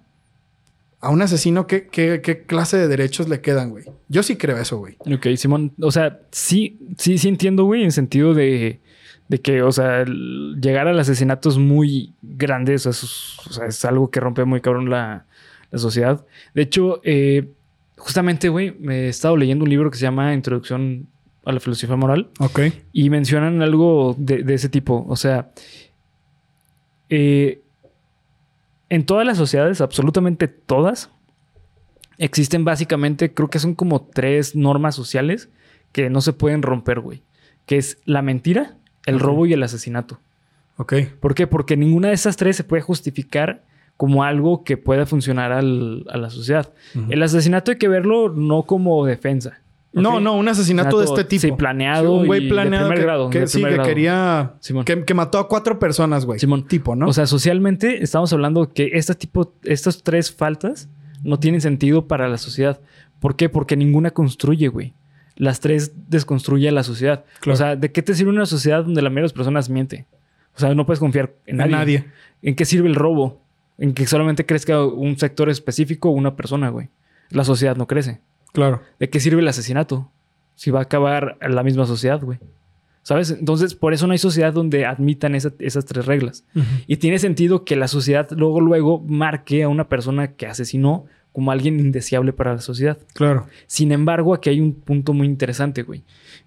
Speaker 3: a un asesino, ¿qué, qué, qué clase de derechos le quedan, güey? Yo sí creo eso, güey.
Speaker 1: Ok, Simón. O sea, sí, sí, sí entiendo, güey, en sentido de, de que, o sea, llegar al asesinato es muy grande. O sea, es, o sea, es algo que rompe muy cabrón la, la sociedad. De hecho, eh, justamente, güey, me he estado leyendo un libro que se llama Introducción a la Filosofía Moral.
Speaker 3: Ok.
Speaker 1: Y mencionan algo de, de ese tipo. O sea, eh, en todas las sociedades, absolutamente todas, existen básicamente, creo que son como tres normas sociales que no se pueden romper, güey. Que es la mentira, el robo y el asesinato.
Speaker 3: Ok.
Speaker 1: ¿Por qué? Porque ninguna de esas tres se puede justificar como algo que pueda funcionar al- a la sociedad. El asesinato hay que verlo no como defensa.
Speaker 3: No, no, un asesinato de este tipo.
Speaker 1: Sí, planeado.
Speaker 3: un güey
Speaker 1: y de
Speaker 3: planeado
Speaker 1: primer
Speaker 3: que,
Speaker 1: grado,
Speaker 3: que
Speaker 1: de
Speaker 3: sí,
Speaker 1: primer
Speaker 3: que
Speaker 1: grado.
Speaker 3: quería...
Speaker 1: Simón.
Speaker 3: Que, que mató a cuatro personas, güey.
Speaker 1: Simón.
Speaker 3: Tipo, ¿no?
Speaker 1: O sea, socialmente estamos hablando que este tipo, estas tres faltas no tienen sentido para la sociedad. ¿Por qué? Porque ninguna construye, güey. las tres desconstruye a la sociedad.
Speaker 3: Claro.
Speaker 1: O sea, ¿de qué te sirve una sociedad donde la mayoría de las personas miente? O sea, no puedes confiar en
Speaker 3: En
Speaker 1: nadie.
Speaker 3: nadie.
Speaker 1: ¿En qué sirve el robo? En que solamente crezca un sector específico o una persona, güey. La sociedad no crece.
Speaker 3: Claro.
Speaker 1: ¿De qué sirve el asesinato? Si va a acabar la misma sociedad, güey. ¿Sabes? Entonces, por eso no hay sociedad donde admitan esa- esas tres reglas. Y tiene sentido que la sociedad luego, luego marque a una persona que asesinó como alguien indeseable para la sociedad.
Speaker 3: Claro.
Speaker 1: Sin embargo, aquí hay un punto muy interesante, güey.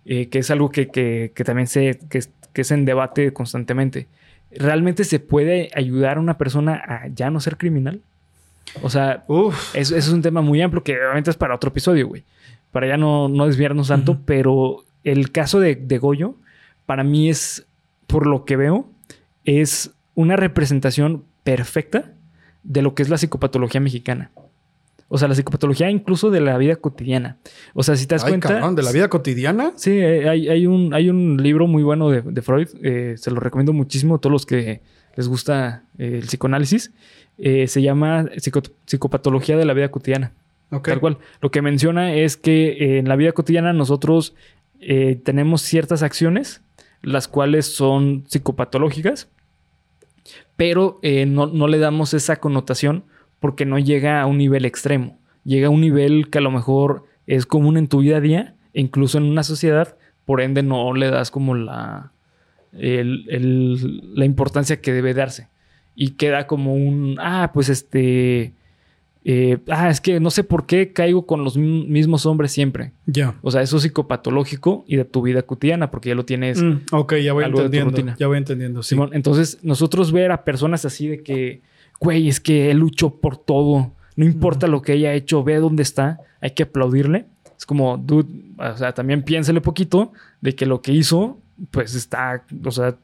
Speaker 1: eh, que es algo que, que- que también se, que, que es en debate constantemente. ¿Realmente se puede ayudar a una persona a ya no ser criminal? O sea, eso, es un tema muy amplio que obviamente es para otro episodio, güey. Para ya no, no desviarnos tanto, pero el caso de, de Goyo, para mí es, por lo que veo, es una representación perfecta de lo que es la psicopatología mexicana. O sea, la psicopatología incluso de la vida cotidiana. O sea, si te das
Speaker 3: Ay,
Speaker 1: cuenta...
Speaker 3: cabrón, de la vida cotidiana.
Speaker 1: Sí, eh, hay, hay un, hay un libro muy bueno de, de Freud, eh, se lo recomiendo muchísimo a todos los que les gusta eh, el psicoanálisis. Eh, se llama Psico- Psicopatología de la vida cotidiana.
Speaker 3: Ok.
Speaker 1: Tal cual. Lo que menciona es que en la vida cotidiana nosotros tenemos ciertas acciones, las cuales son psicopatológicas, pero no, no le damos esa connotación porque no llega a un nivel extremo. Llega a un nivel que a lo mejor es común en tu vida a día, e incluso en una sociedad, por ende no le das como la, el- el- la importancia que debe darse. Y queda como un, ah, pues este, eh, ah, es que no sé por qué caigo con los mi- mismos hombres siempre.
Speaker 3: Ya.
Speaker 1: O sea, eso es psicopatológico y de tu vida cotidiana, porque ya lo tienes.
Speaker 3: Mm, ok, ya voy entendiendo. Ya voy entendiendo, sí.
Speaker 1: Simón. Entonces, nosotros ver a personas así de que, güey, es que él luchó por todo, no importa lo que haya hecho, ve dónde está, hay que aplaudirle. Es como, dude, o sea, también piénsale poquito de que lo que hizo, pues está, o sea,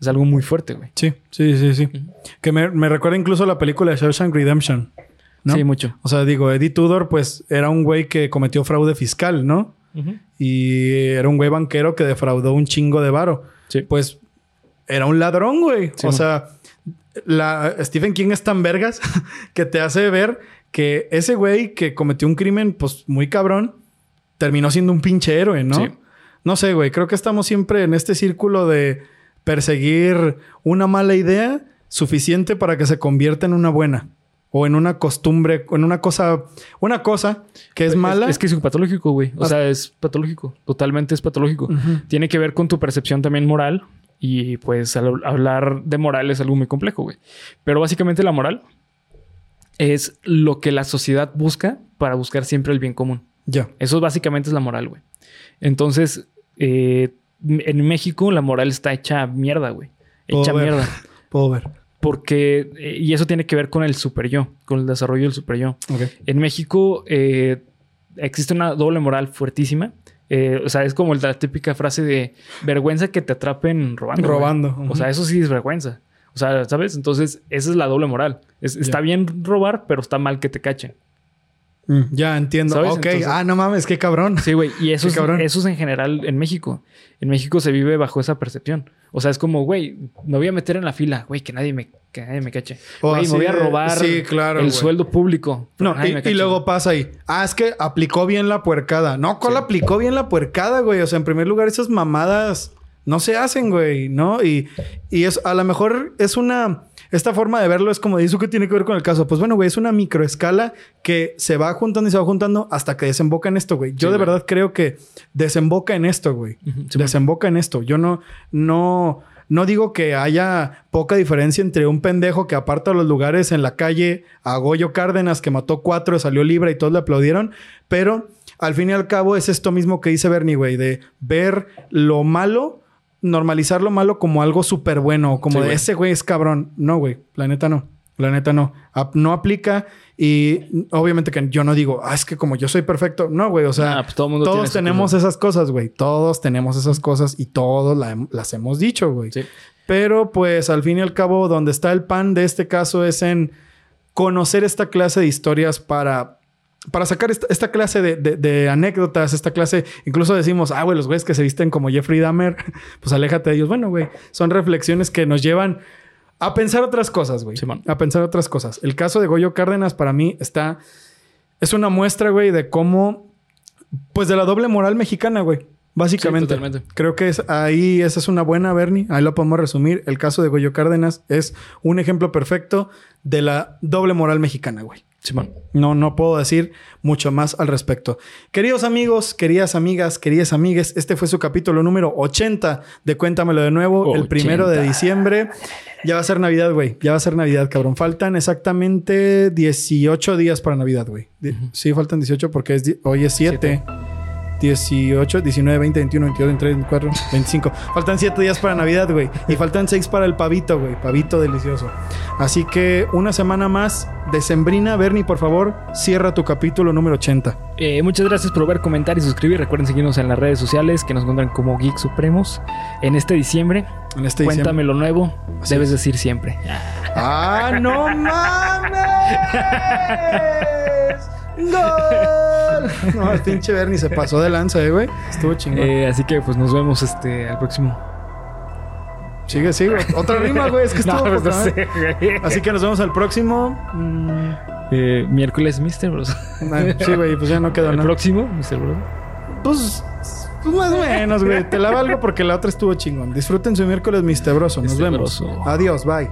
Speaker 1: es algo muy fuerte, güey.
Speaker 3: Sí, sí, sí, sí.
Speaker 1: Ujú.
Speaker 3: Que me, me recuerda incluso la película de Shawshank Redemption. ¿no?
Speaker 1: Sí, mucho.
Speaker 3: O sea, digo, Eddie Tudor, pues, era un güey que cometió fraude fiscal, ¿no?
Speaker 1: Ujú.
Speaker 3: Y era un güey banquero que defraudó un chingo de varo.
Speaker 1: Sí.
Speaker 3: Pues, era un ladrón, güey.
Speaker 1: Sí,
Speaker 3: o
Speaker 1: man.
Speaker 3: La, Stephen King es tan vergas [laughs] que te hace ver que ese güey que cometió un crimen, pues, muy cabrón, terminó siendo un pinche héroe, ¿no?
Speaker 1: Sí.
Speaker 3: No sé, güey. Creo que estamos siempre en este círculo de perseguir una mala idea suficiente para que se convierta en una buena. O en una costumbre, en una cosa, una cosa que es mala.
Speaker 1: Es, que es patológico, güey. O sea, es patológico. Totalmente es patológico. Tiene que ver con tu percepción también moral. Y pues al hablar de moral es algo muy complejo, güey. Pero básicamente la moral es lo que la sociedad busca para buscar siempre el bien común.
Speaker 3: Ya.
Speaker 1: Eso básicamente es la moral, güey. Entonces, eh, en México la moral está hecha mierda, güey. Hecha
Speaker 3: Puedo ver.
Speaker 1: mierda. [laughs]
Speaker 3: Puedo ver.
Speaker 1: Porque, eh, y eso tiene que ver con el super yo, con el desarrollo del super yo. En México eh, existe una doble moral fuertísima. Eh, o sea, es como la típica frase de vergüenza que te atrapen robando.
Speaker 3: Robando.
Speaker 1: O sea, eso sí es vergüenza. O sea, ¿sabes? Entonces, esa es la doble moral. Es- Está bien robar, pero está mal que te cachen.
Speaker 3: Mm, ya entiendo.
Speaker 1: ¿Sabes?
Speaker 3: Ok.
Speaker 1: Entonces-
Speaker 3: ah, no mames, qué cabrón.
Speaker 1: Sí, güey. Y eso es,
Speaker 3: cabrón.
Speaker 1: eso es en general en México. En México se vive bajo esa percepción. O sea, es como, güey, me voy a meter en la fila, güey, que nadie me, que nadie me cache.
Speaker 3: O
Speaker 1: Güey, me
Speaker 3: así
Speaker 1: voy a robar
Speaker 3: sí, claro,
Speaker 1: el
Speaker 3: güey.
Speaker 1: sueldo público.
Speaker 3: No, y,
Speaker 1: me
Speaker 3: luego pasa ahí. Ah, es que aplicó bien la puercada. No, ¿cuál
Speaker 1: Sí.
Speaker 3: aplicó bien la puercada, güey? O sea, en primer lugar, esas mamadas no se hacen, güey, ¿no? Y, y es, a lo mejor es una. Esta forma de verlo es como, ¿y eso qué tiene que ver con el caso? Pues bueno, güey, es una microescala que se va juntando y se va juntando hasta que desemboca en esto, güey. Yo
Speaker 1: Sí,
Speaker 3: de
Speaker 1: güey.
Speaker 3: verdad creo que desemboca en esto, güey.
Speaker 1: Sí,
Speaker 3: desemboca en esto. Yo no, no, no digo que haya poca diferencia entre un pendejo que aparta los lugares en la calle a Goyo Cárdenas que mató cuatro, salió libre y todos le aplaudieron, pero al fin y al cabo es esto mismo que dice Bernie, güey, de ver lo malo, normalizar lo malo como algo súper bueno, como
Speaker 1: Sí,
Speaker 3: de
Speaker 1: güey.
Speaker 3: ese güey es cabrón. No, güey, la neta no. La neta no. Ap- no aplica y obviamente que yo no digo, ah, es que como yo soy perfecto. No, güey, o sea,
Speaker 1: Ah, pues todo mundo tiene
Speaker 3: todos tenemos esas cosas, güey. Todos tenemos esas cosas y todos la hem- las hemos dicho, güey.
Speaker 1: Sí.
Speaker 3: Pero pues al fin y al cabo, donde está el pan de este caso es en conocer esta clase de historias para, para sacar esta, esta clase de, de- de anécdotas, esta clase, incluso decimos, ah, güey, los güeyes que se visten como Jeffrey Dahmer, [laughs] pues aléjate de ellos. Bueno, güey, son reflexiones que nos llevan a pensar otras cosas, güey.
Speaker 1: Simón.
Speaker 3: a pensar otras cosas. El caso de Goyo Cárdenas para mí está, es una muestra, güey, de cómo Pues de la doble moral mexicana, güey. Básicamente.
Speaker 1: Sí, totalmente.
Speaker 3: Creo que es, ahí esa es una buena, Bernie. Ahí lo podemos resumir. El caso de Goyo Cárdenas es un ejemplo perfecto de la doble moral mexicana, güey.
Speaker 1: Simón.
Speaker 3: No, no puedo decir mucho más al respecto. Queridos amigos, queridas amigas, queridas amigues, este fue su capítulo número 80 de Cuéntamelo de nuevo, el
Speaker 1: 80.
Speaker 3: primero de diciembre. Ya va a ser Navidad, güey. Ya va a ser Navidad, cabrón. Faltan exactamente 18 días para Navidad, güey. Di- Sí, faltan 18 porque es hoy es 7. 18, 19, 20, 21, 22, 23, 24, 25. Faltan 7 días para Navidad, güey. Y faltan 6 para el pavito, güey. Pavito delicioso. Así que una semana más de Sembrina. Bernie, por favor, cierra tu capítulo número 80.
Speaker 1: Eh, muchas gracias por ver, comentar y suscribir. Recuerden seguirnos en las redes sociales que nos encuentran como Geek Supremos. En este diciembre,
Speaker 3: En este
Speaker 1: cuéntame lo nuevo.
Speaker 3: Así
Speaker 1: debes
Speaker 3: es.
Speaker 1: decir siempre.
Speaker 3: ¡Ah, no mames! [laughs] ¡Gol! [laughs] No, el pinche Bernie se pasó de lanza, eh, güey. Estuvo chingón.
Speaker 1: Eh, así que pues nos vemos este al próximo.
Speaker 3: Sigue, sigue. Otra rima, güey. Es que [laughs] estuvo
Speaker 1: No, pues, no sé.
Speaker 3: Así que nos vemos al próximo. Mm,
Speaker 1: Eh, miércoles, Mister Bros.
Speaker 3: sí, güey, pues ya no quedó [laughs]
Speaker 1: El
Speaker 3: nada.
Speaker 1: próximo, Mr. Bros.
Speaker 3: Pues, pues más o menos, güey. Te la valgo porque la otra estuvo chingón. Disfruten su miércoles mistebroso. Nos vemos. Adiós, bye.